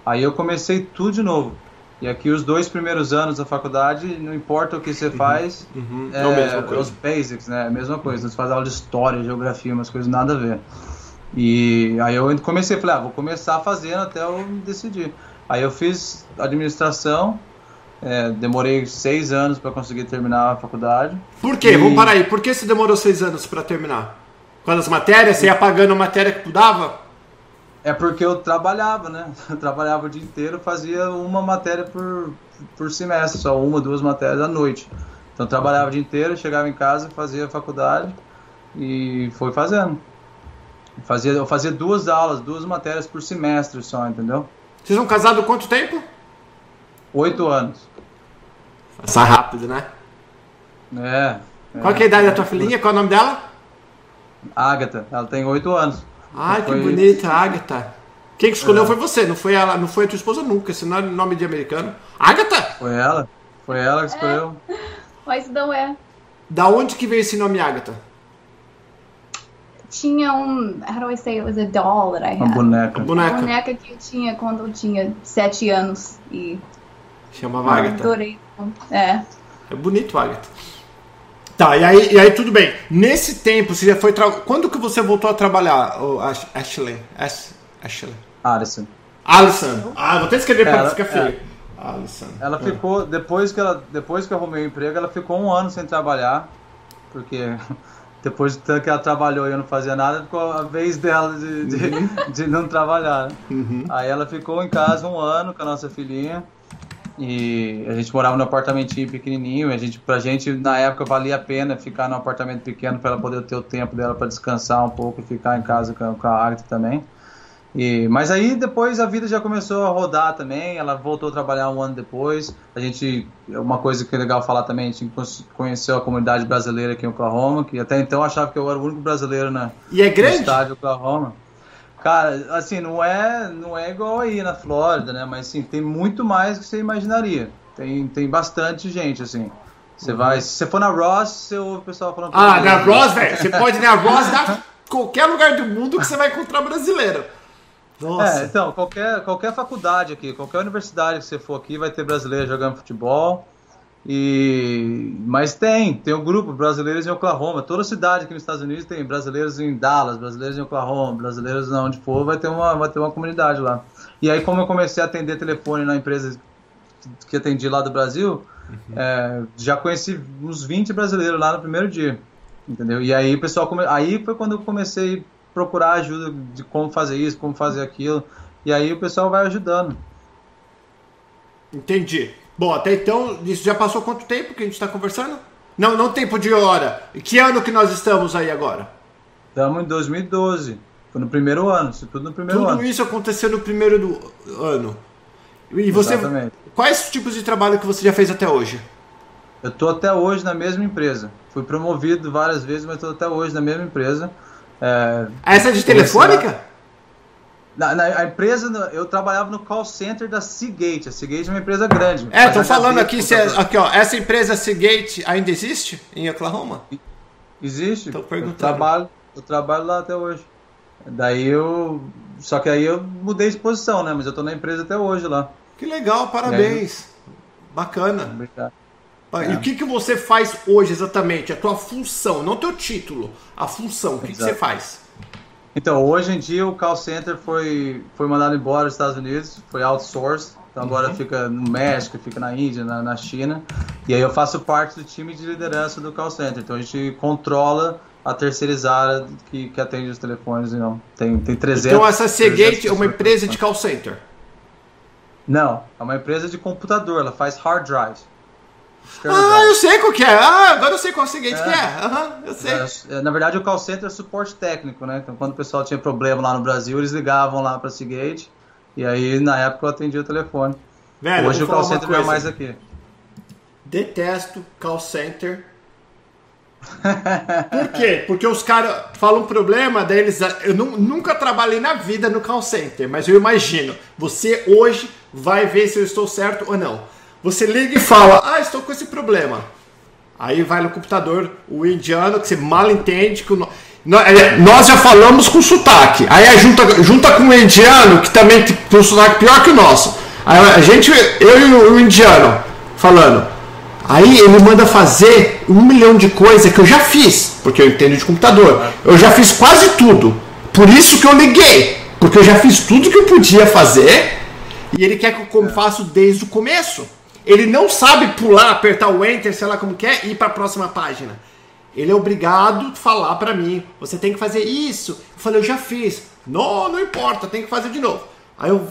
Aí eu comecei tudo de novo. E aqui os dois primeiros anos da faculdade, não importa o que você faz, Uhum, é, é os basics, né? É a mesma coisa. Você faz aula de história, geografia, umas coisas nada a ver. E aí eu comecei, falei, ah, vou começar fazendo até eu decidir. Aí eu fiz administração, é, demorei seis anos para conseguir terminar a faculdade. Por quê? E- Vamos parar aí. Por que você demorou seis anos pra terminar? Causa das matérias? Você ia pagando a matéria que tu dava? É porque eu trabalhava, né? *laughs* Eu trabalhava o dia inteiro, fazia uma matéria por, por semestre, só uma, duas matérias à noite. Então eu trabalhava o dia inteiro, chegava em casa, fazia a faculdade e foi fazendo. Fazia, eu fazia duas aulas, duas matérias por semestre só, entendeu? Vocês são casados há quanto tempo? Oito anos. Passa rápido, né? É. Qual que é a idade da tua filhinha? Qual é o nome dela? Agatha, ela tem oito anos. Ai, que bonita, Agatha. Quem que É. escolheu foi você, não foi ela, não foi a tua esposa nunca, esse não é nome de americano. Agatha? Foi ela? Foi ela que escolheu? *laughs* Mas não é. Da onde que veio esse nome Agatha? Tinha um. How do I say it was a doll that I Uma had? boneca. Uma Boneca. boneca que eu tinha quando eu tinha sete anos. E Chamava Agatha. adorei. É. É bonito, Agatha. Tá, e aí, e aí tudo bem. Nesse tempo, você já foi. Tra... Quando que você voltou a trabalhar, Ash- Ashley? Ash... Ashley. Alison. Alison. Ah, vou até escrever pra Ela- ficar feio. Alison. Ela Ah. ficou, depois que, ela, depois que eu arrumei o emprego, ela ficou um ano sem trabalhar, porque *laughs* depois de tanto que ela trabalhou e eu não fazia nada, ficou a vez dela de, de, *laughs* de não trabalhar. Uhum. Aí ela ficou em casa um ano com a nossa filhinha, e a gente morava num apartamentinho pequenininho, a gente, pra gente, na época, valia a pena ficar num apartamento pequeno para ela poder ter o tempo dela para descansar um pouco e ficar em casa com, com a Agatha também. E, mas aí depois a vida já começou a rodar também, ela voltou a trabalhar um ano depois. A gente, uma coisa que é legal falar também, a gente conheceu a comunidade brasileira aqui em Oklahoma, que até então eu achava que eu era o único brasileiro na, e é grande? no estádio Oklahoma. Cara, assim, não é, não é igual aí na Flórida, né? Mas assim, tem muito mais do que você imaginaria. Tem, tem bastante gente, assim. Você uhum. vai, se você for na Ross, você ouve o pessoal falando. Ah, na Ross, velho. Você pode ir na Ross da *laughs* qualquer lugar do mundo que você vai encontrar brasileiro. Nossa. É, então, qualquer, qualquer faculdade aqui, qualquer universidade que você for aqui, vai ter brasileiro jogando futebol. E mas tem, tem um grupo brasileiros em Oklahoma. Toda cidade aqui nos Estados Unidos tem brasileiros em Dallas, brasileiros em Oklahoma, brasileiros onde for, vai ter uma vai ter uma comunidade lá. E aí como eu comecei a atender telefone na empresa que atendi lá do Brasil, uhum. é, já conheci uns 20 brasileiros lá no primeiro dia, entendeu? E aí o pessoal come... aí foi quando eu comecei procurar ajuda de como fazer isso, como fazer aquilo. E aí o pessoal vai ajudando. Entendi. Bom, até então, isso já passou quanto tempo que a gente está conversando? Não, não tempo de hora. Que ano que nós estamos aí agora? Estamos em 2012. Foi no primeiro ano, isso tudo no primeiro tudo ano. Tudo isso aconteceu no primeiro do ano. E você, Exatamente. quais tipos de trabalho que você já fez até hoje? Eu estou até hoje na mesma empresa. Fui promovido várias vezes, mas estou até hoje na mesma empresa. É, Essa é de telefônica? Na, na, a empresa, eu trabalhava no call center da Seagate. A Seagate é uma empresa grande. É, tô falando aqui, se, é, aqui ó, essa empresa Seagate ainda existe em Oklahoma? Existe. Tô perguntando. Eu trabalho, eu trabalho lá até hoje. Daí eu. Só que aí eu mudei de posição, né? Mas eu tô na empresa até hoje lá. Que legal, parabéns. Aí, Bacana. Obrigado. É. E o que, que você faz hoje exatamente? A tua função, não teu título, a função. O que, que você faz? Então, hoje em dia o call center foi, foi mandado embora dos Estados Unidos, foi outsourced. Então agora uhum. fica no México, fica na Índia, na, na, China. E aí eu faço parte do time de liderança do call center. Então a gente controla a terceirizada que, que atende os telefones. Não. Tem, tem 300. Então essa Seagate é uma empresa de call center? Não, é uma empresa de computador. Ela faz hard drives. Ah, eu sei qual que é. Ah, agora eu sei qual é o seguinte é. que é. Uhum, eu sei. É, na verdade, o call center é suporte técnico, né? Então, quando o pessoal tinha problema lá no Brasil, eles ligavam lá para Seagate. E aí, na época, eu atendia o telefone. Velho, Hoje o call center não é mais aqui. Detesto call center. Por quê? Porque os caras falam um problema, daí eles. Eu nunca trabalhei na vida no call center, mas eu imagino. Você hoje vai ver se eu estou certo ou não. Você liga e fala: Ah, estou com esse problema. Aí vai no computador o indiano, que você mal entende. Que o... É, nós já falamos com sotaque. Aí junta, junta com o indiano, que também tem um sotaque pior que o nosso. Aí a gente, eu e o indiano, falando. Aí ele manda fazer um milhão de coisas que eu já fiz, porque eu entendo de computador. Eu já fiz quase tudo. Por isso que eu liguei. Porque eu já fiz tudo que eu podia fazer. E ele quer que eu faça desde o começo. Ele não sabe pular, apertar o enter, sei lá como que é, e ir para a próxima página. Ele é obrigado a falar para mim, você tem que fazer isso. Eu falei, eu já fiz. Não, não importa, tem que fazer de novo. Aí eu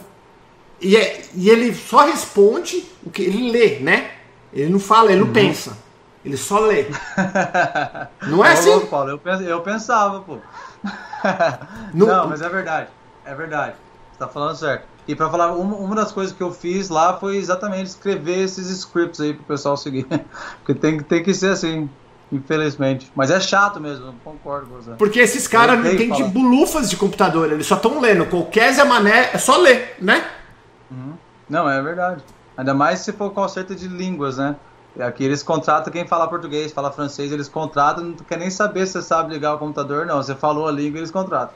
e, é, e ele só responde o que ele lê, né? Ele não fala, ele não uhum. pensa. Ele só lê. *laughs* não é assim? Paulo, eu, eu pensava, pô. *laughs* não, não, mas é verdade. É verdade. Você tá falando certo. E para falar, uma, uma, das coisas que eu fiz lá foi exatamente escrever esses scripts aí pro pessoal seguir. *laughs* Porque tem, tem que ser assim, infelizmente. Mas é chato mesmo, concordo com você. Porque esses caras não entendem bulufas de computador, eles só estão lendo. Qualquer Zé Mané é só ler, né? Uhum. Não, é verdade. Ainda mais se for conserto de línguas, né? Aqui eles contratam quem fala português, fala francês, eles contratam, não quer nem saber se você sabe ligar o computador, não. Você falou a língua, eles contratam.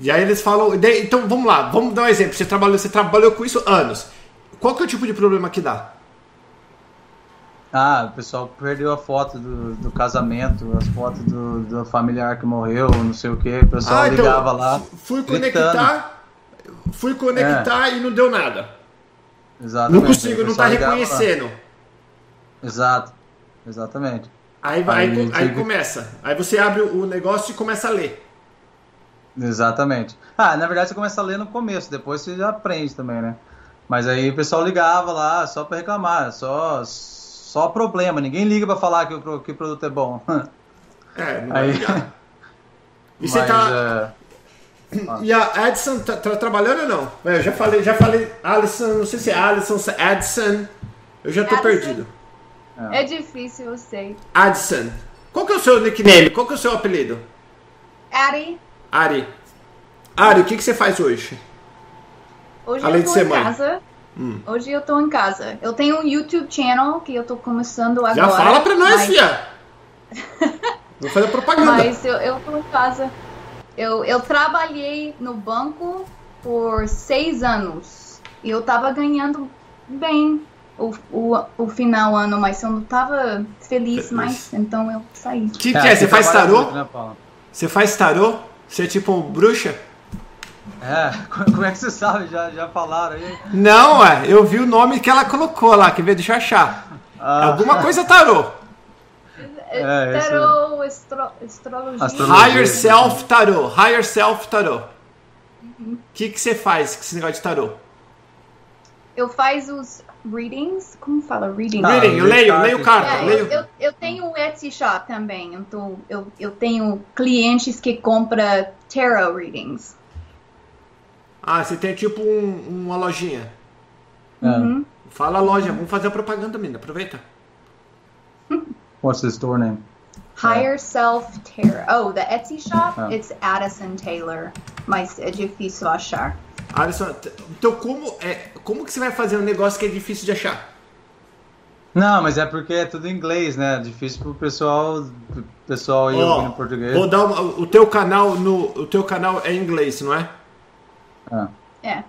E aí eles falam. Então vamos lá, vamos dar um exemplo. Você trabalhou, você trabalhou com isso anos. Qual que é o tipo de problema que dá? Ah, o pessoal perdeu a foto do, do casamento, as fotos do, do, familiar que morreu, não sei o que. O pessoal ah, então, ligava lá. Fui conectar, fui conectar é. e não deu nada. Exatamente. Não consigo, não tá reconhecendo. Lá. Exato, exatamente. Aí, vai, aí, aí, aí começa. Aí você abre o negócio e começa a ler. Exatamente. Ah, na verdade você começa a ler no começo, depois você já aprende também, né? Mas aí o pessoal ligava lá só para reclamar, só só problema. Ninguém liga para falar que o, que o produto é bom. É, não aí... *laughs* E você tá. E a Edson tá, tá trabalhando ou não? É, Eu já falei, já falei, Alisson, não sei se é Alisson, se é Edson. Eu já tô Addison. perdido. É difícil, eu sei. Adson. Qual que é o seu nickname? Qual que é o seu apelido? Ari, Ari. Ari, o que, que você faz hoje? hoje Além eu de tô ser em mãe. Hum. casa. Hoje eu tô em casa. Eu tenho um YouTube channel que eu tô começando agora. Já fala pra nós, mas- fia. Vou fazer propaganda. *laughs* Mas eu, eu tô em casa. Eu, eu trabalhei no banco por seis anos. E eu tava ganhando bem o, o, o final ano, mas eu não tava feliz Feliz. mais. Então eu saí. O que, que é? Você faz tarô? né? Você faz tarô? Você é tipo um bruxa? É, *laughs* como é que você sabe? Já, já falaram aí? Não, é. Eu vi o nome que ela colocou lá. Quer ver? Deixa eu achar. Ah, Alguma coisa tarô. É, esse- Tarô, astro, astrologia. Astrologia. Higher Self Tarô. Higher Self Tarô. O que, que você faz com esse negócio de tarô? Eu faço os readings. Como fala reading? Ah, Reading, eu leio, leio carta. É, eu, leio. eu, eu tenho um Etsy shop também, então eu, eu tenho clientes que compram tarot readings. Ah, você tem tipo um- uma lojinha. é. Uhum. Fala a loja, vamos fazer a propaganda, menina. Aproveita. *laughs* What's the store name? Higher Self Tarot. Oh, the Etsy shop, Ah. it's Addison Taylor. Mas é difícil achar. Alisson, então como, é, como que você vai fazer um negócio que é difícil de achar? Não, mas é porque é tudo em inglês, né? Difícil pro pessoal, pro pessoal aí Ó, ouvindo português. Vou dar uma- o teu canal no o teu canal é em inglês, não é? Ah. É.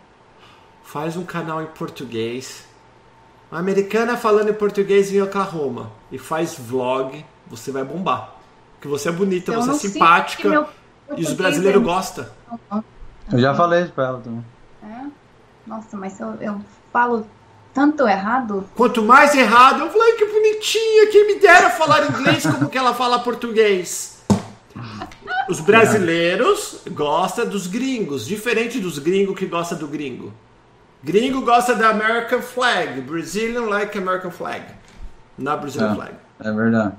Faz um canal em português. Uma americana falando em português em Oklahoma e faz vlog, você vai bombar. Porque você é bonita, Eu você é simpática e os brasileiros é- gostam. Eu já falei pra ela também. É? Nossa, mas eu, eu falo tanto errado. Quanto mais errado, eu falei que bonitinha, quem me dera falar inglês como que ela fala português. Os brasileiros gostam dos gringos, diferente dos gringos que gostam do gringo. Gringo gosta da American flag, Brazilian like American flag, not Brazilian É. flag. É verdade.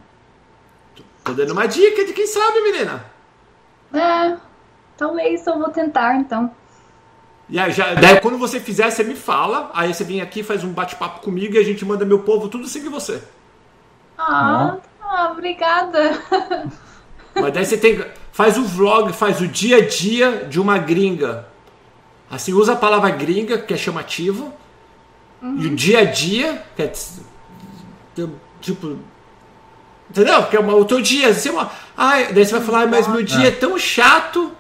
Tô dando uma dica de quem sabe, menina. É, talvez eu vou tentar então. E aí, já, daí quando você fizer, você me fala, aí você vem aqui, faz um bate-papo comigo e a gente manda meu povo tudo seguir você. Ah, ah obrigada. *laughs* Mas daí você tem. Faz o vlog, faz o dia a dia de uma gringa. Assim, usa a palavra gringa, que é chamativo. E o dia a dia, que é. Tipo. Entendeu? Que é uma, o teu dia. Assim, uma, ai, daí você vai falar, "Ai, mas meu dia é tão chato.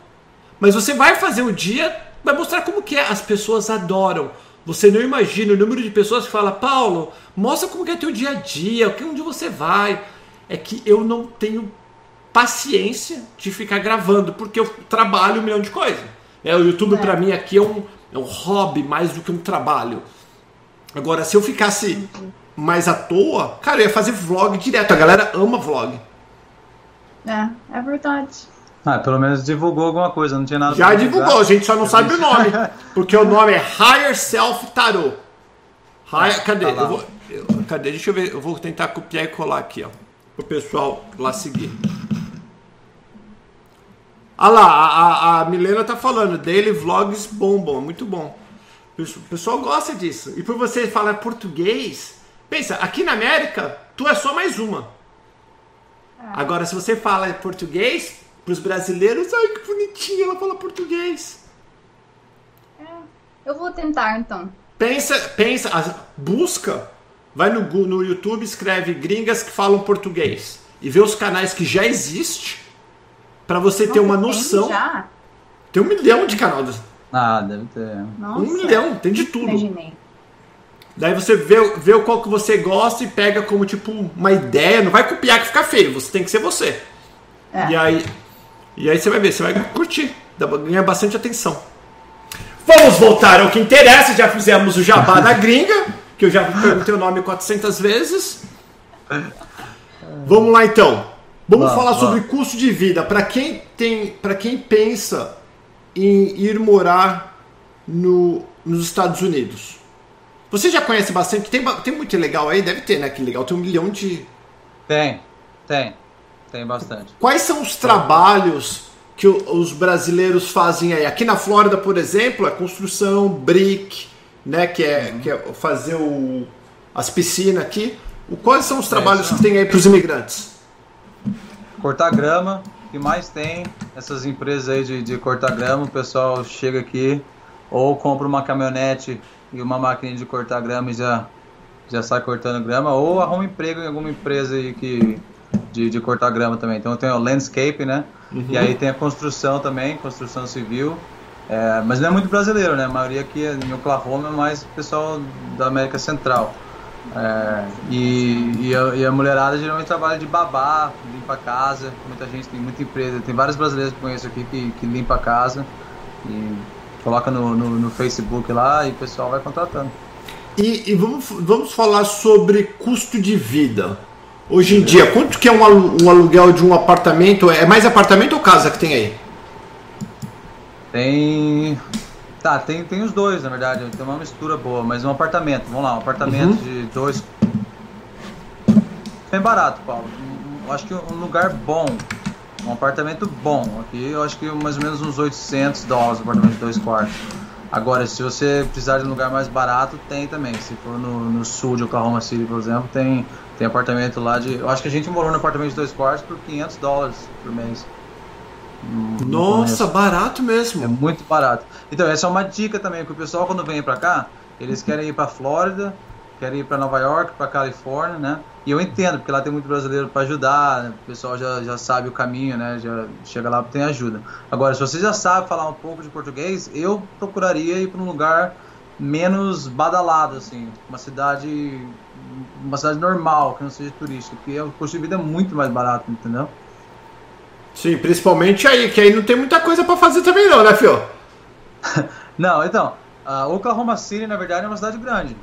Mas você vai fazer o dia, vai mostrar como que é. As pessoas adoram. Você não imagina o número de pessoas que fala, Paulo, mostra como que é teu dia a dia, o que onde você vai. É que eu não tenho paciência de ficar gravando, porque eu trabalho um milhão de coisas. É, o YouTube É. pra mim aqui é um, é um hobby mais do que um trabalho. Agora, se eu ficasse mais à toa, cara, eu ia fazer vlog direto. A galera ama vlog. É, é verdade. Ah, pelo menos divulgou alguma coisa, não tinha nada Já divulgou, a gente só não sabe o *laughs* nome. Porque o nome é Higher Self Tarot. Higher, cadê? Tá. Eu vou, eu- cadê? Deixa eu ver. Eu vou tentar copiar e colar aqui, ó. Pro pessoal lá seguir. Ah lá, a, a, Milena tá falando. Daily Vlogs bombam, é muito bom. O pesso- o pessoal gosta disso. E por você falar português, pensa, aqui na América, tu é só mais uma. Agora, se você fala português, pros brasileiros, ai que bonitinha, ela fala português. Eu vou tentar então. Pensa, pensa, busca, vai no, no YouTube, escreve gringas que falam português e vê os canais que já existe pra você ter uma Nossa, tem noção. Já? Tem um milhão de canais, Ah, deve ter. Nossa, um milhão, tem de tudo. Imaginei. Daí você vê, vê o qual que você gosta e pega como tipo uma ideia, não vai copiar que fica feio, você tem que ser você. É. E aí, e aí você vai ver, você vai curtir, dá- ganha bastante atenção. Vamos voltar ao que interessa, já fizemos o jabá da gringa, que eu já perguntei o nome 400 vezes. Vamos lá então. Vamos falar sobre custo de vida. Para quem tem, para quem pensa em ir morar no, nos Estados Unidos. Você já conhece bastante? Tem, tem muito legal aí? Deve ter, né? Que legal. Tem um milhão de. Tem, tem. Tem bastante. Quais são os trabalhos que os brasileiros fazem aí? Aqui na Flórida, por exemplo, é construção, brick, né? Que é, uhum. que é fazer o, as piscinas aqui. Quais são os trabalhos é, que tem aí para os imigrantes? Cortar grama, que mais tem essas empresas aí de, de cortar grama, o pessoal chega aqui ou compra uma caminhonete e uma máquina de cortar grama e já, já sai cortando grama, ou arruma emprego em alguma empresa aí que, de, de cortar grama também. Então tem o landscape, né? Uhum. E aí tem a construção também, construção civil. É, mas não é muito brasileiro, né? A maioria aqui é em Oklahoma é mais pessoal da América Central. É, e, e, a, e, a, mulherada geralmente trabalha de babá, limpa a casa. Muita gente tem muita empresa, tem vários brasileiros que conheço aqui que, que limpa a casa e coloca no, no, no Facebook lá e o pessoal vai contratando. E, e, vamos, vamos falar sobre custo de vida. Hoje em dia, quanto que é um, aluguel de um apartamento? É mais apartamento ou casa que tem aí? Tem Tá, tem, tem os dois, na verdade. Tem uma mistura boa, mas um apartamento, vamos lá, um apartamento uhum. de dois. Bem barato, Paulo. Eu acho que um lugar bom, um apartamento bom. Aqui eu acho que mais ou menos uns 800 dólares um apartamento de dois quartos. Agora, se você precisar de um lugar mais barato, tem também. Se for no, no sul de Oklahoma City, por exemplo, tem, tem apartamento lá de. Eu acho que a gente morou no apartamento de dois quartos por 500 dólares por mês. Nossa, barato mesmo. É muito barato. Então, essa é uma dica também, que o pessoal quando vem para cá, eles querem ir para Flórida, querem ir para Nova York, para Califórnia, né? E eu entendo, porque lá tem muito brasileiro para ajudar, né? o pessoal já, já sabe o caminho, né? Já chega lá tem ajuda. Agora, se você já sabe falar um pouco de português, eu procuraria ir para um lugar menos badalado, assim, uma cidade uma cidade normal, que não seja turística, porque o custo de vida é muito mais barato, entendeu? Sim, principalmente aí, que aí não tem muita coisa para fazer também não, né, Fio? *laughs* não, então, uh, Oklahoma City, na verdade, é uma cidade grande.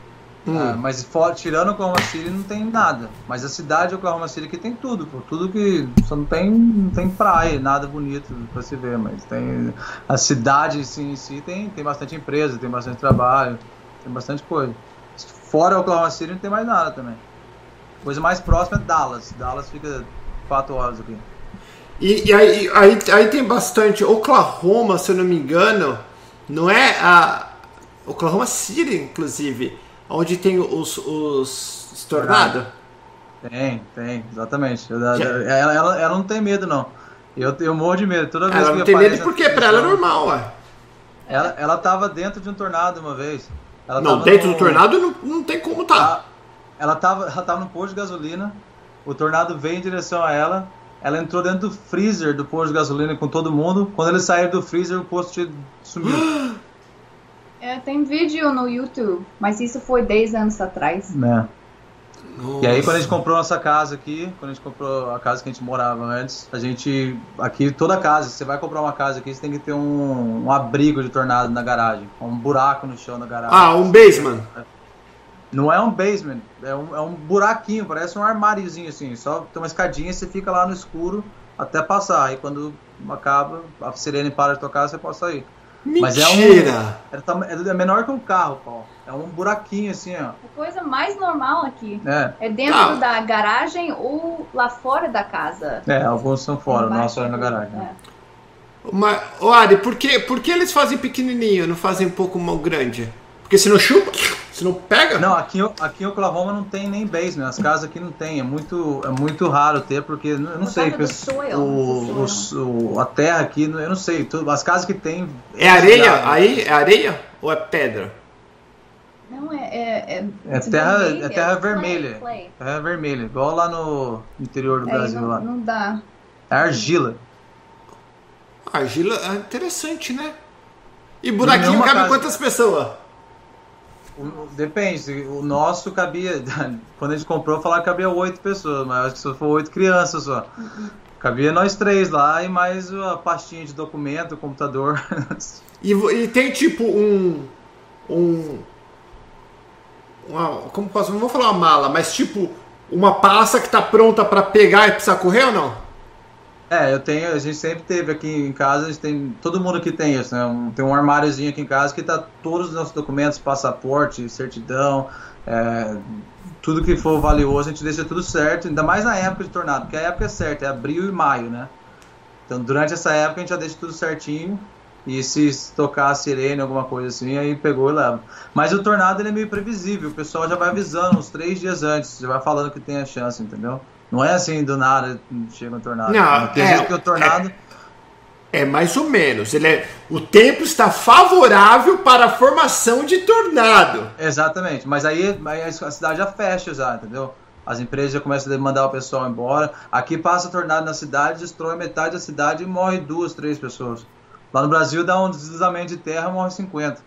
Hum. Uh, mas for, tirando Oklahoma City não tem nada. Mas a cidade de Oklahoma City aqui tem tudo, pô. Tudo que. Só não tem, não tem praia, nada bonito para se ver, mas tem. A cidade em si tem, tem bastante empresa, tem bastante trabalho, tem bastante coisa. Fora Oklahoma City não tem mais nada também. A coisa mais próxima é Dallas. Dallas fica 4 horas aqui. E, e aí, aí, aí, tem bastante. Oklahoma, se eu não me engano, não é a. Oklahoma City, inclusive, onde tem os, os, tornados? Tem, tem, exatamente. Ela, ela, ela, não tem medo, não. Eu, eu morro de medo. Toda vez ela não tem medo porque pra ela é normal, ué. Ela, ela tava dentro de um tornado uma vez. Ela não, dentro no... do tornado não, não tem como tá. Ela, ela, tava, ela tava no posto de gasolina, o tornado veio em direção a ela, ela entrou dentro do freezer do posto de gasolina com todo mundo. Quando eles saíram do freezer, o posto sumiu. *gasps* É, tem vídeo no YouTube, mas isso foi 10 anos atrás. E aí quando a gente comprou nossa casa aqui, quando a gente comprou a casa que a gente morava antes, a gente aqui toda casa, você vai comprar uma casa aqui, você tem que ter um, um abrigo de tornado na garagem, um buraco no chão da garagem. Ah, um basement. Não é um basement, é um, é um buraquinho, parece um armáriozinho assim. Só tem uma escadinha e você fica lá no escuro até passar. Aí quando acaba, a sirene para de tocar, você pode sair. Mentira! Mas é um. É, é menor que um carro, Paulo. É um buraquinho assim, ó. A coisa mais normal aqui. É, é dentro ah. da garagem ou lá fora da casa. É, alguns são fora, o nosso é na garagem. É. Mas, o Ari, por que, por que eles fazem pequenininho, não fazem um pouco grande? Porque se não chupa, se não pega. Não, aqui, aqui em Oklahoma não tem nem basement. As casas aqui não tem. É muito, é muito raro ter, porque eu não sei. Soil, o, o, o, a terra aqui, eu não sei. Tudo, as casas que tem. É areia? Aí é areia ou é pedra? Não, é. É, é, é terra, é terra vermelha. Play. Terra vermelha, igual lá no interior do é, Brasil. Não, lá. não dá. É argila. Argila é interessante, né? E buraquinho cabe casa... quantas pessoas? Depende, o nosso cabia. *laughs* Quando a gente comprou, falaram que cabia oito pessoas, mas acho que só foi oito crianças só. Cabia nós três lá e mais a pastinha de documento, computador. *laughs* E, e tem tipo um. Um. Uma, como posso. Não vou falar uma mala, mas tipo uma pasta que tá pronta para pegar e precisar correr ou não? É, eu tenho, a gente sempre teve aqui em casa, a gente tem, todo mundo aqui tem isso, né? Um, tem um armáriozinho aqui em casa que tá todos os nossos documentos, passaporte, certidão, é, tudo que for valioso, a gente deixa tudo certo, ainda mais na época de tornado, porque a época é certa, é abril e maio, né? Então, durante essa época, a gente já deixa tudo certinho. E se tocar a sirene, alguma coisa assim, aí pegou e leva. Mas o tornado ele é meio previsível, o pessoal já vai avisando uns três dias antes, já vai falando que tem a chance, entendeu? Não é assim do nada chega um tornado. Não, tem é, que o tornado. É, é, mais ou menos. Ele é, o tempo está favorável para a formação de tornado. Exatamente, mas aí, aí a cidade já fecha já, entendeu? As empresas já começam a mandar o pessoal embora. Aqui passa tornado na cidade, destrói metade da cidade e morre duas, três pessoas. Lá no Brasil dá um deslizamento de terra, morre 50.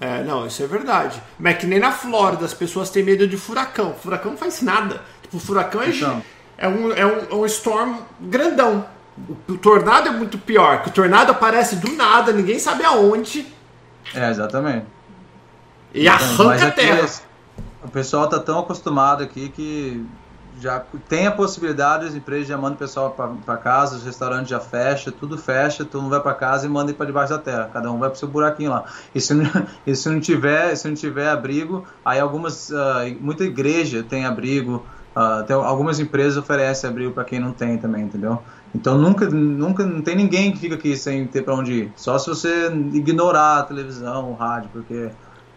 É, não, isso é verdade. Mas é que nem na Flórida as pessoas têm medo de furacão. Furacão não faz nada. Tipo, furacão é, então. é, um, é, um, é um storm grandão. O, o, tornado é muito pior, que o tornado aparece do nada, ninguém sabe aonde. É, exatamente. E então, arranca a terra. o pessoal tá tão acostumado aqui que já tem a possibilidade, as empresas já mandam o pessoal para casa, os restaurantes já fecham, tudo fecha, todo mundo vai para casa e manda ir para debaixo da terra. Cada um vai para seu buraquinho lá. E se, não, *laughs* e se não tiver, se não tiver abrigo, aí algumas, uh, muita igreja tem abrigo, uh, tem, algumas empresas oferecem abrigo para quem não tem também, entendeu? Então nunca, nunca não tem ninguém que fica aqui sem ter para onde ir. Só se você ignorar a televisão, o rádio, porque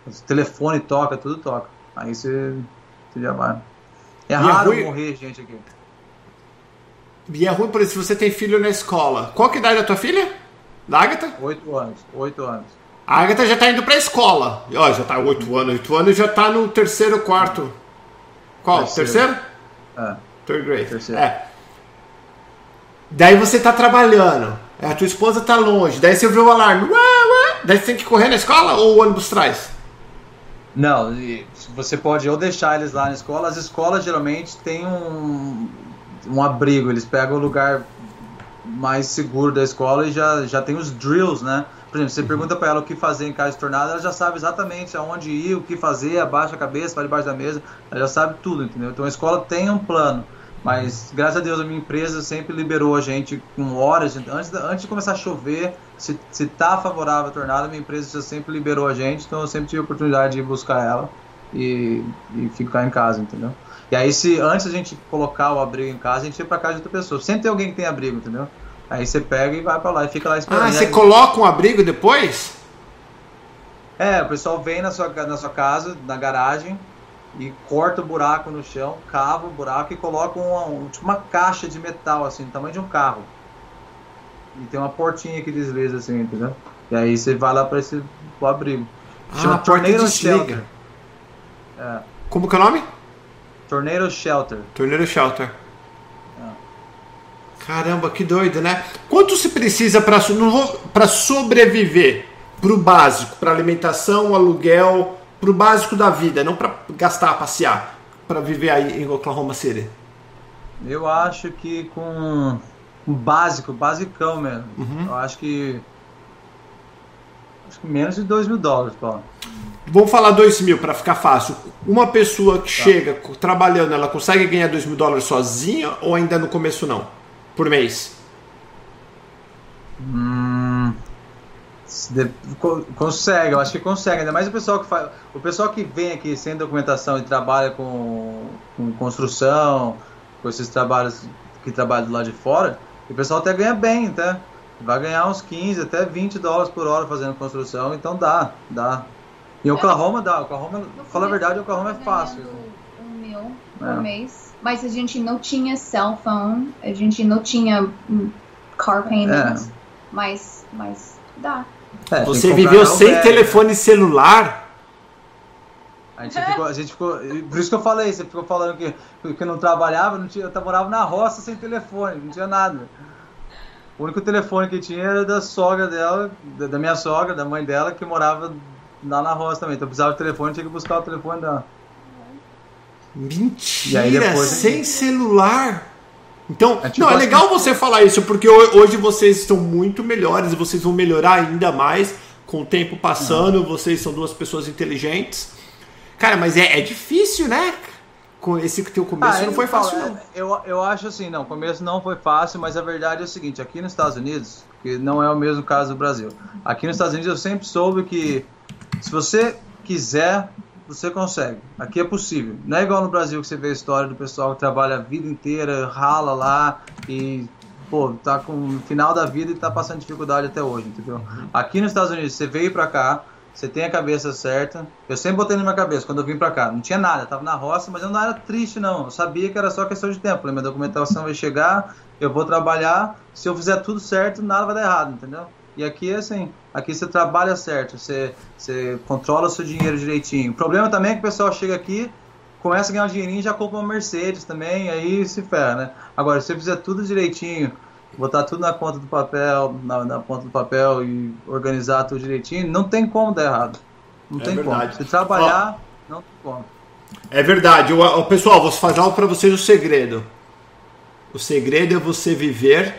o telefone toca, tudo toca. Aí você, você já vai. É e raro é ruim... morrer gente aqui. E é ruim, por isso, se você tem filho na escola. Qual que é a idade da tua filha? Da Agatha? Oito anos. Oito anos. A Agatha já tá indo pra escola. Ó, já tá oito anos. Oito anos já tá no terceiro, quarto. Qual? Terceiro? terceiro? É. Third grade. Terceiro. É. Daí você tá trabalhando. A tua esposa tá longe. Daí você ouviu o alarme. Uá, uá. Daí você tem que correr na escola ou o ônibus traz? Não, você pode ou deixar eles lá na escola. As escolas geralmente têm um, um abrigo, eles pegam o lugar mais seguro da escola e já, já tem os drills, né? Por exemplo, você uhum. pergunta para ela o que fazer em caso de tornado, ela já sabe exatamente aonde ir, o que fazer, abaixa a cabeça, vai debaixo da mesa, ela já sabe tudo, entendeu? Então a escola tem um plano. Mas graças a Deus a minha empresa sempre liberou a gente com horas. Antes, antes de começar a chover, se, se tá favorável a tornado, a minha empresa já sempre liberou a gente, então eu sempre tive a oportunidade de ir buscar ela e, e ficar em casa, entendeu? E aí se antes a gente colocar o abrigo em casa, a gente ia pra casa de outra pessoa. Sempre tem alguém que tem abrigo, entendeu? Aí você pega e vai pra lá e fica lá esperando. Ah, você coloca um abrigo depois? É, o pessoal vem na sua, na sua casa, na garagem, e corta o buraco no chão, cava o buraco e coloca uma, um, tipo uma caixa de metal, assim, do tamanho de um carro. E tem uma portinha que desliza assim, entendeu? E aí você vai lá para esse pro abrigo. Ah, Chama Tornado Shelter. É. Como que é o nome? Tornado Shelter. Tornado Shelter. É. Caramba, que doido, né? Quanto se precisa para sobreviver? Pro básico, para alimentação, aluguel, pro básico da vida, não para gastar, passear, para viver aí em Oklahoma City? Eu acho que com o básico, basicão mesmo. Uhum. Eu acho que acho que menos de 2 mil dólares, Paulo. Vamos falar 2 mil para ficar fácil. Uma pessoa que tá. chega trabalhando, ela consegue ganhar 2 mil dólares sozinha ou ainda no começo não? Por mês? Hum, Consegue, eu acho que consegue, ainda mais o pessoal que faz, o pessoal que vem aqui sem documentação e trabalha com, com construção, com esses trabalhos que trabalham do lado de fora, o pessoal até ganha bem, até vai ganhar uns 15 até 20 dólares por hora fazendo construção, então dá, dá. Em Oklahoma dá, Oklahoma, fala a verdade, Oklahoma é fácil. Um mil por é. mês, mas a gente não tinha cell phone, a gente não tinha car payments, é. mas, mas dá. É, Você viveu sem velho. telefone celular? A gente, ficou, a gente ficou. Por isso que eu falei, você ficou falando que, que não trabalhava, não tinha, eu morava na roça sem telefone, não tinha nada. O único telefone que tinha era da sogra dela, da minha sogra, da mãe dela, que morava lá na roça também. Então eu precisava de telefone, tinha que buscar o telefone dela. Mentira, sem celular? Então, é, tipo, não, é legal que... você falar isso, porque hoje vocês estão muito melhores e vocês vão melhorar ainda mais com o tempo passando. Não. Vocês são duas pessoas inteligentes. Cara, mas é, é difícil, né? Com esse teu começo ah, não foi fácil, não. Eu, eu acho assim, não, o começo não foi fácil, mas a verdade é o seguinte, aqui nos Estados Unidos, que não é o mesmo caso do Brasil, aqui nos Estados Unidos eu sempre soube que se você quiser, você consegue. Aqui é possível. Não é igual no Brasil que você vê a história do pessoal que trabalha a vida inteira, rala lá e pô, tá com o final da vida e tá passando dificuldade até hoje, entendeu? Uhum. Aqui nos Estados Unidos, você veio pra cá, você tem a cabeça certa. Eu sempre botei na minha cabeça quando eu vim pra cá. Não tinha nada, tava na roça, mas eu não era triste, não. Eu sabia que era só questão de tempo. Minha documentação vai chegar, eu vou trabalhar. Se eu fizer tudo certo, nada vai dar errado, entendeu? E aqui é assim, aqui você trabalha certo, você, você controla o seu dinheiro direitinho. O problema também é que o pessoal chega aqui, começa a ganhar um dinheirinho e já compra uma Mercedes também, aí se ferra, né? Agora, se você fizer tudo direitinho, botar tudo na conta do papel, na, na ponta do papel e organizar tudo direitinho, não tem como dar errado. Não é tem verdade. como. Se trabalhar, Ó, não tem como. É verdade. O, pessoal, vou algo para vocês o segredo. O segredo é você viver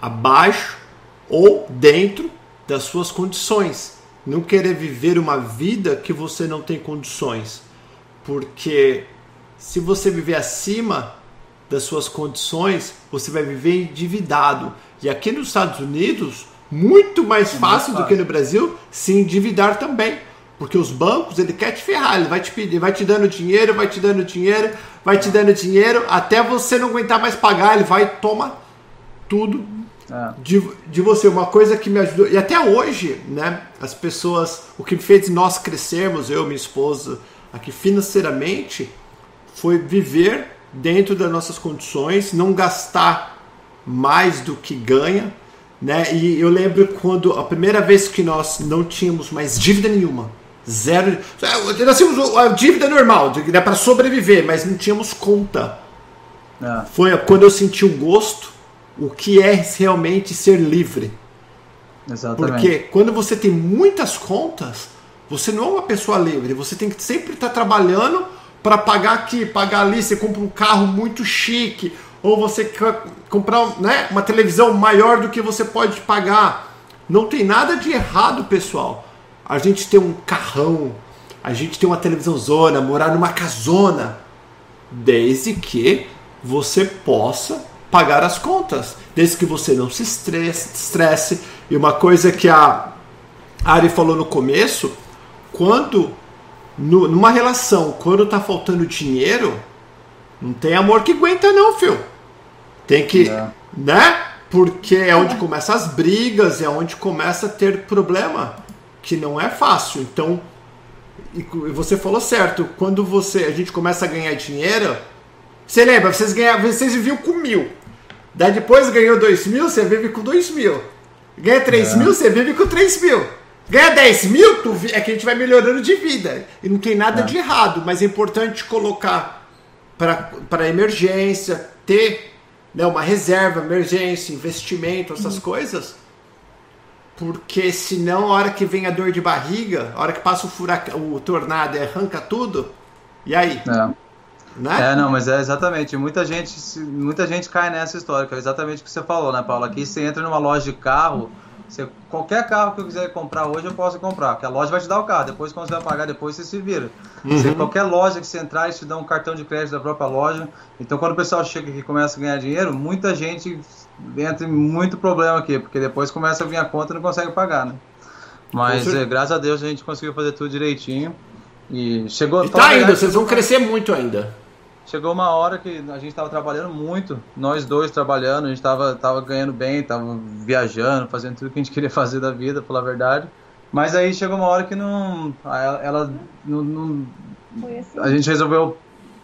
abaixo ou dentro das suas condições. Não querer viver uma vida que você não tem condições. Porque se você viver acima das suas condições, você vai viver endividado. E aqui nos Estados Unidos, muito mais é fácil do que no Brasil, se endividar também. Porque os bancos, ele quer te ferrar, ele vai te pedir, vai te dando dinheiro, vai te dando dinheiro, vai te dando dinheiro, até você não aguentar mais pagar, ele vai toma tudo é. de, de você. Uma coisa que me ajudou, e até hoje, né, as pessoas, o que fez nós crescermos, eu e minha esposa, aqui financeiramente, foi viver dentro das nossas condições, não gastar mais do que ganha, né? E eu lembro quando a primeira vez que nós não tínhamos mais dívida nenhuma, zero, nós tínhamos a dívida normal, né, para sobreviver, mas não tínhamos conta. É. Foi quando eu senti o gosto, o que é realmente ser livre. Exatamente. Porque quando você tem muitas contas, você não é uma pessoa livre, você tem que sempre estar trabalhando para pagar aqui, pagar ali, você compra um carro muito chique, ou você quer comprar né, uma televisão maior do que você pode pagar. Não tem nada de errado, pessoal. A gente tem um carrão, a gente tem uma televisão zona, morar numa casona, desde que você possa pagar as contas, desde que você não se estresse. estresse. E uma coisa que a Ari falou no começo, quando no, numa relação, quando tá faltando dinheiro, não tem amor que aguenta, não, filho. Tem que. É. Né? Porque é onde começa as brigas, é onde começa a ter problema, que não é fácil. Então, e você falou certo, quando você a gente começa a ganhar dinheiro, você lembra, vocês ganhavam, vocês viviam com mil. Daí depois ganhou dois mil, você vive com dois mil. Ganha três é. mil, você vive com três mil. Ganha 10 mil, tu, é que a gente vai melhorando de vida. E não tem nada é. de errado, mas é importante colocar para emergência, ter né, uma reserva, emergência, investimento, essas uhum. coisas. Porque senão, a hora que vem a dor de barriga, a hora que passa o furacão, o tornado e arranca tudo, e aí? É. Né? É, não, mas é exatamente. Muita gente, muita gente cai nessa história, que é exatamente o que você falou, né, Paulo? Aqui você entra numa loja de carro. Você, qualquer carro que eu quiser comprar hoje, eu posso comprar. Porque a loja vai te dar o carro. Depois, quando você vai pagar, depois você se vira. Uhum. Você, qualquer loja que você entrar, eles te dão um cartão de crédito da própria loja. Então, quando o pessoal chega aqui e começa a ganhar dinheiro, muita gente entra em muito problema aqui. Porque depois começa a vir a conta e não consegue pagar, né? Mas, é, graças a Deus, a gente conseguiu fazer tudo direitinho. E chegou... E tá ainda, vocês vão crescer muito ainda chegou uma hora que a gente estava trabalhando muito, nós dois trabalhando, a gente estava tava ganhando bem, estava viajando, fazendo tudo que a gente *laughs* queria fazer da vida, pela verdade. Mas aí chegou uma hora que não. Ela, ela não, não assim. A gente resolveu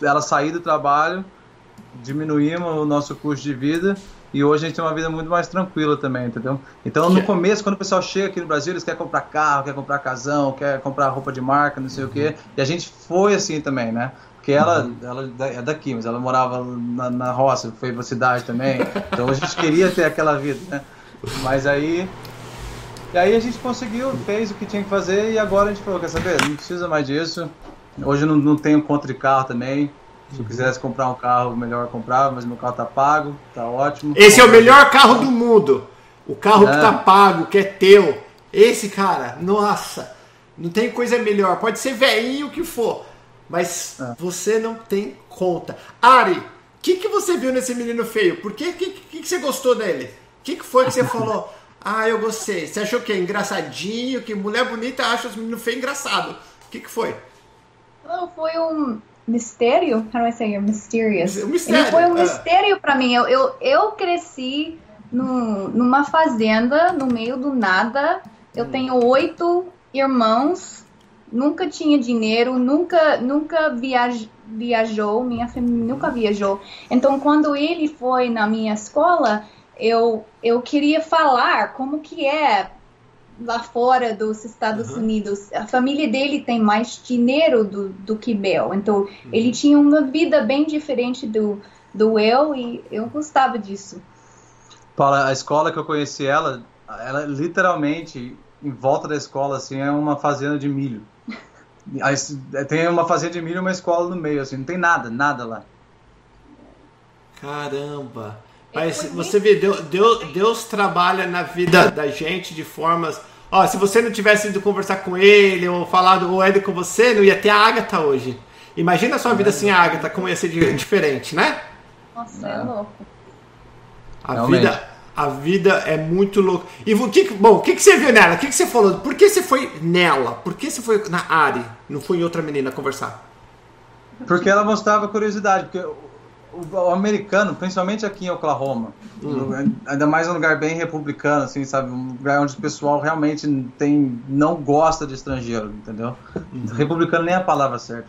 ela sair do trabalho, diminuímos o nosso custo de vida e hoje a gente tem uma vida muito mais tranquila também, entendeu? Então no começo, quando o pessoal chega aqui no Brasil, eles querem comprar carro, quer comprar casão, quer comprar roupa de marca, não sei uhum. o quê. E a gente foi assim também, né? Porque ela, uhum. ela é daqui, mas ela morava na, na roça, foi pra cidade também. Então a gente queria ter aquela vida, né? Mas aí. E aí a gente conseguiu, fez o que tinha que fazer e agora a gente falou, quer saber? Não precisa mais disso. Hoje não, não tenho conta de carro também. Se eu quisesse comprar um carro, melhor comprar, mas meu carro tá pago, tá ótimo. Esse é o melhor carro do mundo. O carro é. que tá pago, que é teu. Esse cara, nossa, não tem coisa melhor. Pode ser velhinho o que for mas é. você não tem conta. Ari, o que, que você viu nesse menino feio? Por que, que, que, que você gostou dele? O que, que foi que você falou? *laughs* Ah, eu gostei. Você achou que é engraçadinho, que mulher bonita acha os meninos feios engraçado. O que, que foi? Não, foi um mistério. How do I say mysterious? Um mistério, Ele foi um é. mistério para mim. Eu, eu, eu cresci num, numa fazenda no meio do nada. Eu Hum. tenho oito irmãos. Nunca tinha dinheiro, nunca, nunca viaj, viajou, minha família nunca viajou. Então, quando ele foi na minha escola, eu, eu queria falar como que é lá fora dos Estados Uhum. Unidos. A família dele tem mais dinheiro do, do que meu. Então, Uhum. ele tinha uma vida bem diferente do, do eu e eu gostava disso. Paula, a escola que eu conheci ela, ela literalmente, em volta da escola, assim, é uma fazenda de milho. Aí, Tem uma fazenda de milho e uma escola no meio, assim, não tem nada, nada lá. Caramba. Mas você vê, Deus, Deus, Deus trabalha na vida da gente de formas. Ó, se você não tivesse ido conversar com ele ou falado ou ele com você, não ia ter a Agatha hoje. Imagina a sua vida sem a Agatha, como ia ser di- diferente, né? Nossa, é, É. louco. A Realmente. vida, a vida é muito louca. E o que, bom, o que, que você viu nela? O que, que você falou? Por que você foi nela? Por que você foi na Ari? Não foi em outra menina conversar? Porque ela mostrava curiosidade, porque o, o- americano, principalmente aqui em Oklahoma, no- ainda mais um lugar bem republicano, assim, sabe? Um lugar onde o pessoal realmente tem, não gosta de estrangeiro, entendeu? Republicano nem é a palavra certa,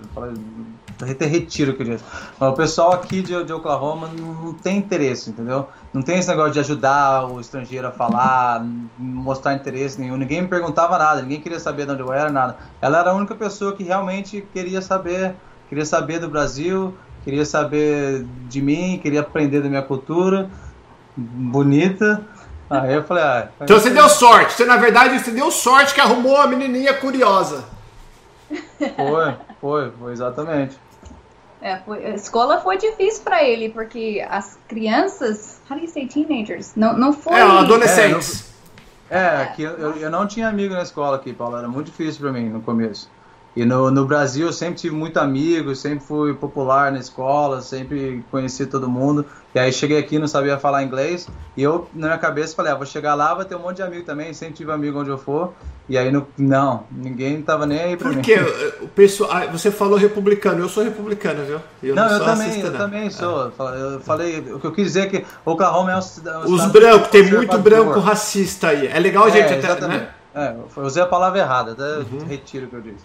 até retiro o que eu disse. Mas o pessoal aqui de, de Oklahoma não, não tem interesse, entendeu? Não tem esse negócio de ajudar o estrangeiro a falar, mostrar interesse nenhum. Ninguém me perguntava nada, ninguém queria saber de onde eu era, nada. Ela era a única pessoa que realmente queria saber, queria saber do Brasil, queria saber de mim, queria aprender da minha cultura bonita. Aí eu falei, ah, Então você deu sorte. Você, na verdade, você deu sorte que arrumou a menininha curiosa. foi, foi, foi exatamente. É, foi- a escola foi difícil para ele, porque as crianças, how do you say teenagers? Não, não foi. É, adolescentes. É, que eu, eu- eu não tinha amigo na escola aqui, Paulo, era muito difícil pra mim no começo. E no, no Brasil eu sempre tive muito amigo, sempre fui popular na escola, sempre conheci todo mundo. E aí cheguei aqui, não sabia falar inglês, e eu na minha cabeça falei, ah, vou chegar lá, vou ter um monte de amigo também, sempre tive amigo onde eu for. E aí no, não, ninguém tava nem aí pra mim. Porque o pessoal. ah, Você falou republicano, eu sou republicano, viu? Eu Não, eu sou também, eu não. também sou. Eu falei, o que eu quis dizer é que Oklahoma é um um Os brancos, tem muito branco racista aí. É legal, É, gente, até, exatamente. né? É, eu usei a palavra errada, até Uhum. retiro o que eu disse.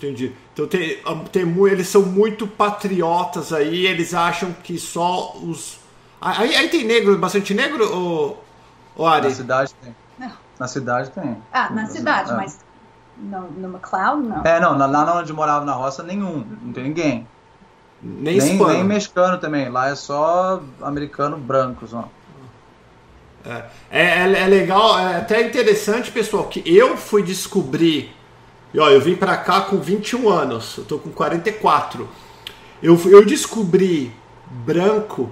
Entendi. Então tem, tem, mu- eles são muito patriotas aí, eles acham que só os. Aí, aí tem negro, bastante negro, ou, ou Ari? Na cidade tem. Não. Na cidade tem. Ah, na cidade, É. mas no, no McLeod, não. É, não, lá lá onde eu morava na roça, nenhum. Não tem ninguém. Nem, Nem, nem mexicano também. Lá é só americano branco só. É, é, é legal, é até interessante, pessoal, que eu fui descobrir. E ó, eu vim pra cá com 21 anos, eu tô com 44. Eu, eu descobri branco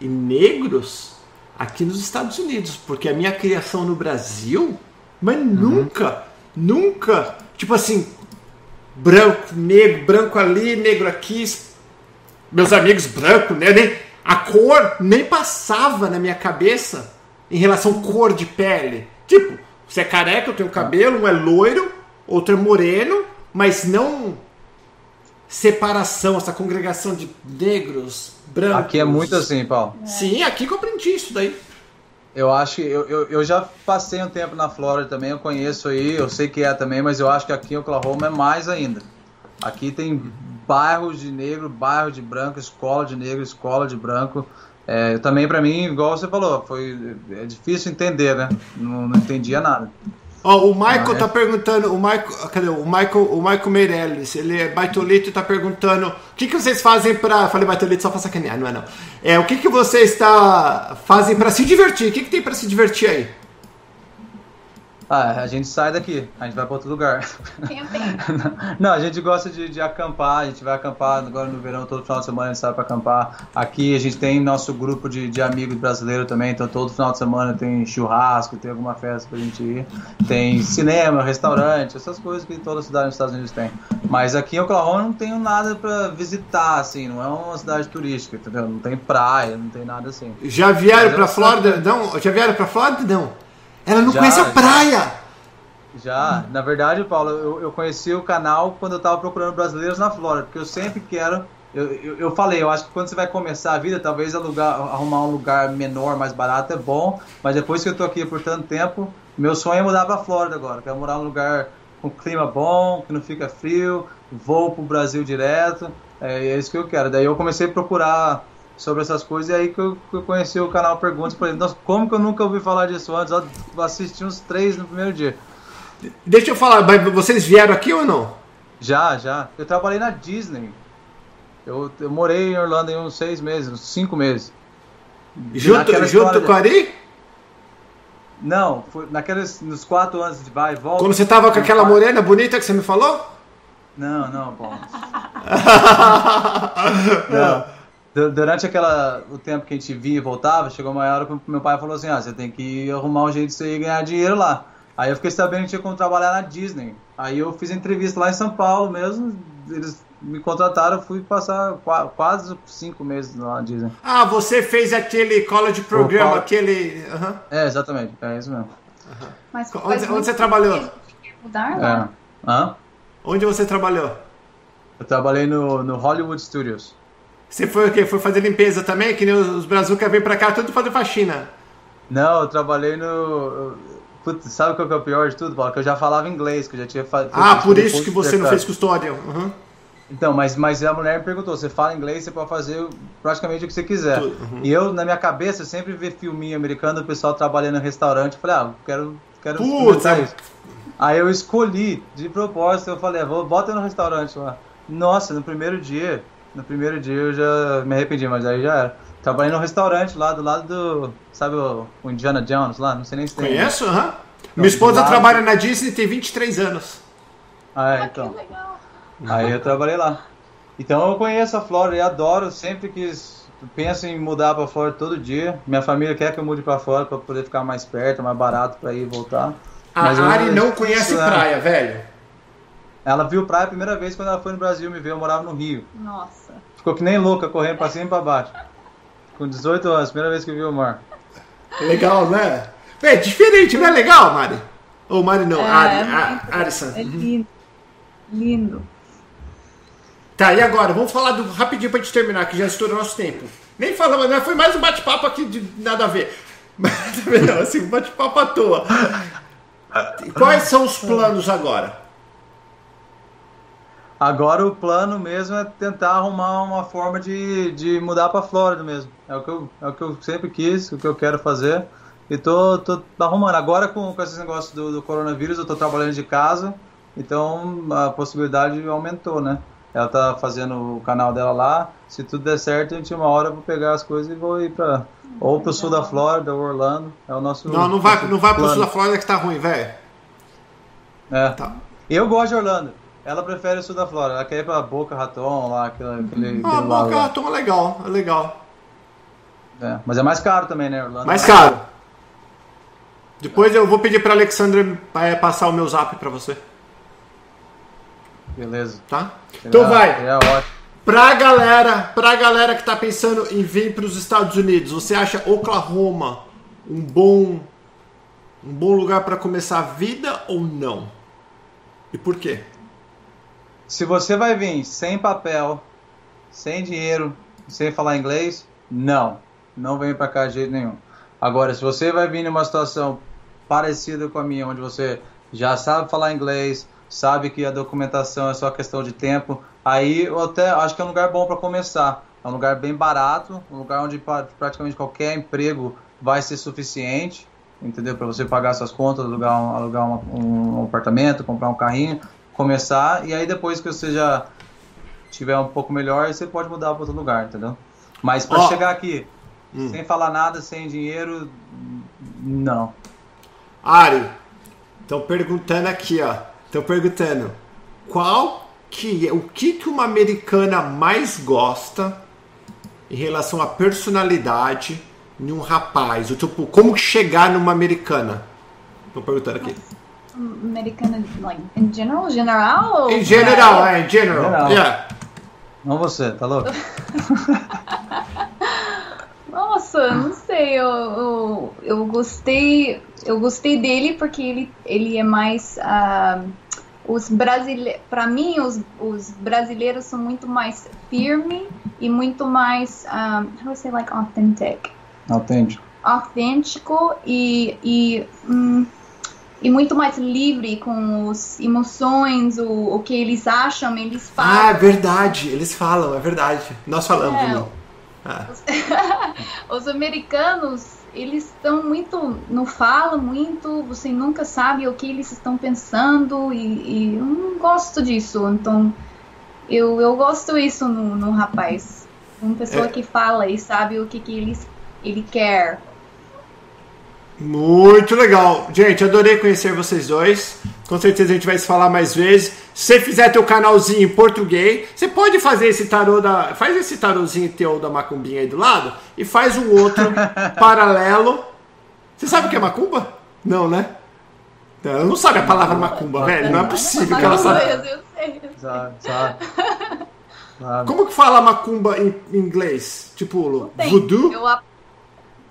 e negros aqui nos Estados Unidos, porque a minha criação no Brasil, mas nunca, nunca, tipo assim, branco, negro, branco ali, negro aqui, meus amigos brancos, né? Nem, a cor nem passava na minha cabeça em relação à cor de pele. Tipo, você é careca, eu tenho cabelo, um é loiro, outro é moreno, mas não separação, essa congregação de negros, brancos. Aqui é muito assim, Paulo. Sim, aqui que eu aprendi isso daí. Eu acho que eu, eu, eu já passei um tempo na Flórida também, eu conheço aí, eu sei que é também, mas eu acho que aqui em Oklahoma é mais ainda. Aqui tem bairros de negro, bairro de branco, escola de negro, escola de branco. É, também pra mim, igual você falou, foi é difícil entender, né? Não, não entendia nada. Ó, o Michael Ah, é? tá perguntando, o Michael, cadê? O Michael, o Michael Meirelles, ele é baitolito e tá perguntando, o que, que vocês fazem pra. eu Falei baitolito só pra sacanear, não é não. É, o que, que vocês tá, fazem pra se divertir? O que, que tem pra se divertir aí? Ah, a gente sai daqui, a gente vai pra outro lugar. *laughs* Não, a gente gosta de, de acampar, a gente vai acampar agora no verão, todo final de semana a gente sai para acampar. Aqui a gente tem nosso grupo de, de amigos brasileiros também, então todo final de semana tem churrasco, tem alguma festa pra gente ir. Tem cinema, restaurante, essas coisas que toda cidade nos Estados Unidos tem. Mas aqui em Oklahoma não tenho nada para visitar, assim, não é uma cidade turística, entendeu? Não tem praia, não tem nada assim. Já vieram eu- Flórida? Não? Já vieram pra Flórida? Não. Ela não Já, conhece a praia! Já, na verdade, Paulo, eu, eu conheci o canal quando eu tava procurando brasileiros na Flórida, porque eu sempre quero. Eu, eu, eu, falei, eu acho que quando você vai começar a vida, talvez alugar, arrumar um lugar menor, mais barato é bom, mas depois que eu tô aqui por tanto tempo, meu sonho é mudar pra Flórida agora. Quero morar num lugar com clima bom, que não fica frio, vou pro Brasil direto, é, é isso que eu quero. Daí eu comecei a procurar sobre essas coisas e aí que eu, que eu conheci o canal Perguntas. Falei, nossa, como que eu nunca ouvi falar disso antes? Eu assisti uns três no primeiro dia. Deixa eu falar, vocês vieram aqui ou não? Já, já. Eu trabalhei na Disney. Eu, eu morei em Orlando em uns seis meses, uns cinco meses. Junto, junto com a Ari? Não, foi naqueles, nos quatro anos de vai e volta. Quando você tava com aquela morena bonita que você me falou? Não, não, bom. *laughs* não. Durante aquela, o tempo que a gente via e voltava, chegou uma hora que meu pai falou assim: ah, você tem que arrumar um jeito de você ir ganhar dinheiro lá. Aí eu fiquei sabendo que tinha como trabalhar na Disney. Aí eu fiz entrevista lá em São Paulo mesmo. Eles me contrataram, fui passar quase cinco meses na Disney. Ah, você fez aquele college program, aquele. Uhum. É, exatamente, é isso mesmo. Uhum. Mas, onde, onde você trabalhou? Mudar lá. É. Hã? Onde você trabalhou? Eu trabalhei no, no Hollywood Studios. Você foi o quê? Foi fazer limpeza também? Que nem os brazucas vêm pra cá tudo fazer faxina. Não, eu trabalhei no. Putz, sabe qual que é o pior de tudo, Paulo? Que eu já falava inglês, que eu já tinha feito. Ah, por isso que você não fez custódia. Uhum. Então, mas, mas a mulher me perguntou: você fala inglês, você pode fazer praticamente o que você quiser. Uhum. E eu, na minha cabeça, sempre vi filminho americano, o pessoal trabalhando em restaurante. Eu falei: ah, quero, quero Putz, é... isso. Aí eu escolhi, de propósito, eu falei: ah, vou, bota no restaurante lá. Nossa, no primeiro dia, no primeiro dia eu já me arrependi, mas aí já era. Trabalhei num restaurante lá do lado do. Sabe o, o Indiana Jones lá? Não sei nem se tem. Conheço, aham. Uhum. Minha esposa trabalha na Disney tem 23 anos. Ah, é, então. Que legal. Aí eu trabalhei lá. Então eu conheço a Flórida e adoro, sempre quis. Penso em mudar para Flórida todo dia. Minha família quer que eu mude para fora para poder ficar mais perto, mais barato para ir e voltar. A Mas Ari não conhece praia, velho. Ela viu praia a primeira vez quando ela foi no Brasil me ver, eu morava no Rio. Nossa. Ficou que nem louca, correndo pra cima e pra baixo. Com 18 anos, primeira vez que viu o mar. Legal, né? É diferente, não é legal, Mari? Ou Mari não, é, Ari, é Arison. É lindo. Lindo. Tá, e agora? Vamos falar do, rapidinho pra gente terminar, que já estourou nosso tempo. Nem falamos, né? Foi mais um bate-papo aqui de nada a ver. *laughs* Mas, não, assim, um bate-papo à toa. Quais são os planos agora? Agora o plano mesmo é tentar arrumar uma forma de, de mudar para Flórida mesmo. É o, que eu, é o que eu sempre quis, o que eu quero fazer. E tô, tô arrumando. Agora com, com esses negócios do, do coronavírus, eu tô trabalhando de casa, então a possibilidade aumentou, né? Ela tá fazendo o canal dela lá. Se tudo der certo, a gente uma hora eu vou pegar as coisas e vou ir para ou pro sul da Flórida, ou Orlando. É o nosso. Não, não vai, não vai pro sul da Flórida que tá ruim, velho. É. Tá. Eu gosto de Orlando. Ela prefere o sul da Flórida. Ela quer ir pra Boca Raton lá, aquele. aquele ah, Boca Raton é legal, é legal. É, mas é mais caro também, né, Orlando? Mais caro. Depois eu vou pedir pra Alexandre é, passar o meu zap pra você. Beleza. Tá? Então vai. É ótimo. Pra galera, pra galera que tá pensando em vir para os Estados Unidos, você acha Oklahoma um bom um bom lugar para começar a vida ou não? E por quê? Se você vai vir sem papel, sem dinheiro, sem falar inglês, não. Não vem para cá de jeito nenhum. Agora, se você vai vir numa situação parecida com a minha, onde você já sabe falar inglês, sabe que a documentação é só questão de tempo, aí eu até acho que é um lugar bom para começar. É um lugar bem barato, um lugar onde praticamente qualquer emprego vai ser suficiente, entendeu? Para você pagar suas contas, alugar, um, alugar um, um apartamento, comprar um carrinho começar e aí depois que você já tiver um pouco melhor, você pode mudar para outro lugar, entendeu? Mas para oh. chegar aqui hum. sem falar nada, sem dinheiro, não. Ari, estão perguntando aqui, ó. Estão perguntando qual que é o que que uma americana mais gosta em relação à personalidade de um rapaz, o tipo, como chegar numa americana? Estou perguntando aqui americana, like, in general? General? Em general, é, em general. general. Yeah. Não você, tá louco? *laughs* Nossa, não sei, eu, eu, eu, gostei, eu gostei dele porque ele, ele é mais uh, os brasileiros, para mim os, os brasileiros são muito mais firme e muito mais, um, how do I say like authentic? Autêntico. Autêntico e, e hum, e muito mais livre com as emoções, o, o que eles acham, eles falam. Ah, é verdade, eles falam, é verdade. Nós falamos. É, ah. os, *laughs* os americanos, eles estão muito, não falam muito, você nunca sabe o que eles estão pensando e, e eu não gosto disso. Então, eu, eu gosto isso no, no rapaz. Uma pessoa é. que fala e sabe o que, que ele, ele quer. Muito legal. Gente, adorei conhecer vocês dois. Com certeza a gente vai se falar mais vezes. Se você fizer teu canalzinho em português, você pode fazer esse tarô da. Faz esse tarôzinho teu da macumbinha aí do lado e faz um outro *laughs* paralelo. Você sabe o que é macumba? Não, né? Ela não sabe a palavra macumba, velho. Não é possível que ela saiba. Eu sei, *laughs* Como que fala macumba em inglês? Tipo, voodoo? Eu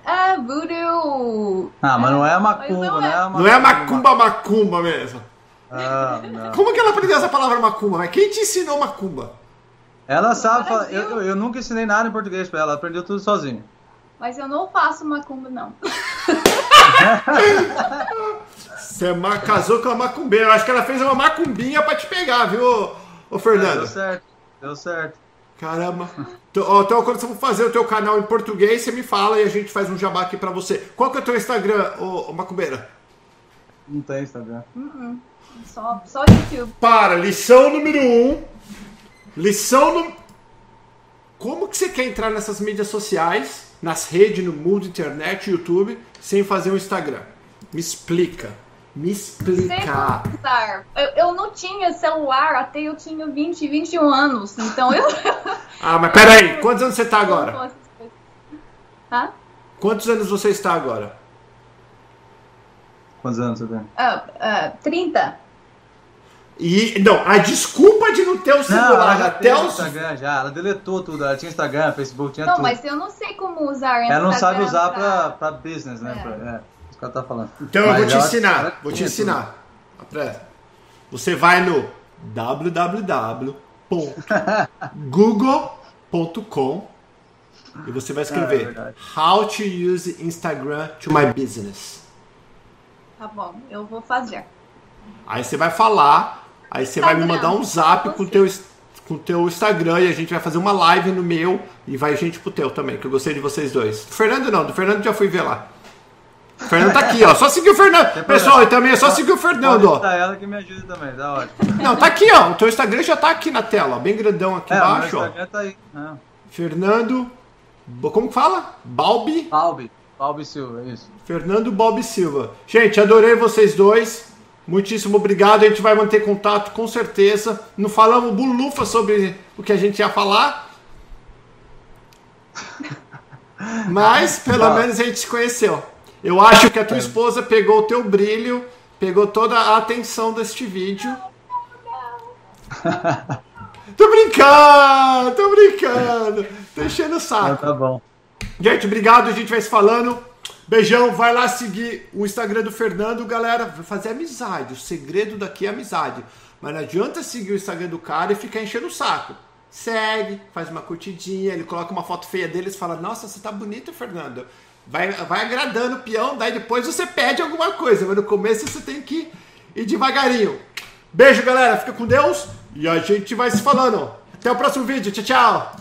é, voodoo. Ah, mas não é a macumba, não, é. é a macumba. Não é macumba macumba mesmo. Ah, não. Como que ela aprendeu essa palavra macumba? Mas quem te ensinou macumba? Ela sabe falar. Eu, eu nunca ensinei nada em português pra ela, ela aprendeu tudo sozinha. Mas eu não faço macumba, não. *laughs* Você é casou com a macumbeira. Eu acho que ela fez uma macumbinha pra te pegar, viu, ô Fernando? É, deu certo, deu certo. Caramba. Então, então, quando você for fazer o teu canal em português, você me fala e a gente faz um jabá aqui pra você. Qual que é o teu Instagram, ô, ô Macumbeira? Não tem Instagram. Uh -uh. Só, só YouTube. Para, lição número um. Lição no... Como que você quer entrar nessas mídias sociais, nas redes, no mundo, internet, YouTube, sem fazer um Instagram? Me explica. Me explicar. Eu, eu não tinha celular até eu tinha 20, 21 anos. Então eu. *laughs* ah, mas peraí, *laughs* quantos anos você está agora? Hã? Quantos anos você está agora? Quantos anos você tem? Uh, uh, 30. E, não, a desculpa de não ter o celular não, até o Instagram já, ela deletou tudo, ela tinha Instagram, Facebook, tinha não, tudo. Não, mas eu não sei como usar Instagram. Ela não sabe usar pra, pra business, né? É. Pra, é o cara tá falando. Então Mas eu vou te ensinar, vou te ensinar. Você vai no www.google.com e você vai escrever é, How to use Instagram to my business. Tá bom, eu vou fazer. Aí você vai falar, aí você vai me mandar um zap com o teu com teu Instagram e a gente vai fazer uma live no meu e vai gente pro teu também, que eu gostei de vocês dois. Do Fernando não, do Fernando já fui ver lá. O Fernando tá aqui, ó. Só seguir o Fernando. Pessoal, e também é só seguir o Fernando, ó. ela que me ajuda também, tá ótimo. Não, tá aqui, ó. O teu Instagram já tá aqui na tela, ó. Bem grandão aqui é, embaixo, ó. Tá aí. É. Fernando. Como que fala? Balbi? Balbi. Balbi Silva, isso. Fernando Balbi Silva. Gente, adorei vocês dois. Muitíssimo obrigado. A gente vai manter contato com certeza. Não falamos bulufa sobre o que a gente ia falar. *laughs* Mas pelo menos a gente se conheceu. Eu acho que a tua é. esposa pegou o teu brilho, pegou toda a atenção deste vídeo. *laughs* tô brincando, tô brincando. Tô enchendo o saco. tá bom. Gente, obrigado. A gente vai se falando. Beijão, vai lá seguir o Instagram do Fernando, galera. Vai fazer amizade. O segredo daqui é amizade. Mas não adianta seguir o Instagram do cara e ficar enchendo o saco. Segue, faz uma curtidinha, ele coloca uma foto feia deles e fala: Nossa, você tá bonito, Fernando. Vai, vai agradando o peão, daí depois você pede alguma coisa, mas no começo você tem que ir devagarinho. Beijo, galera. Fica com Deus e a gente vai se falando. Até o próximo vídeo. Tchau, tchau.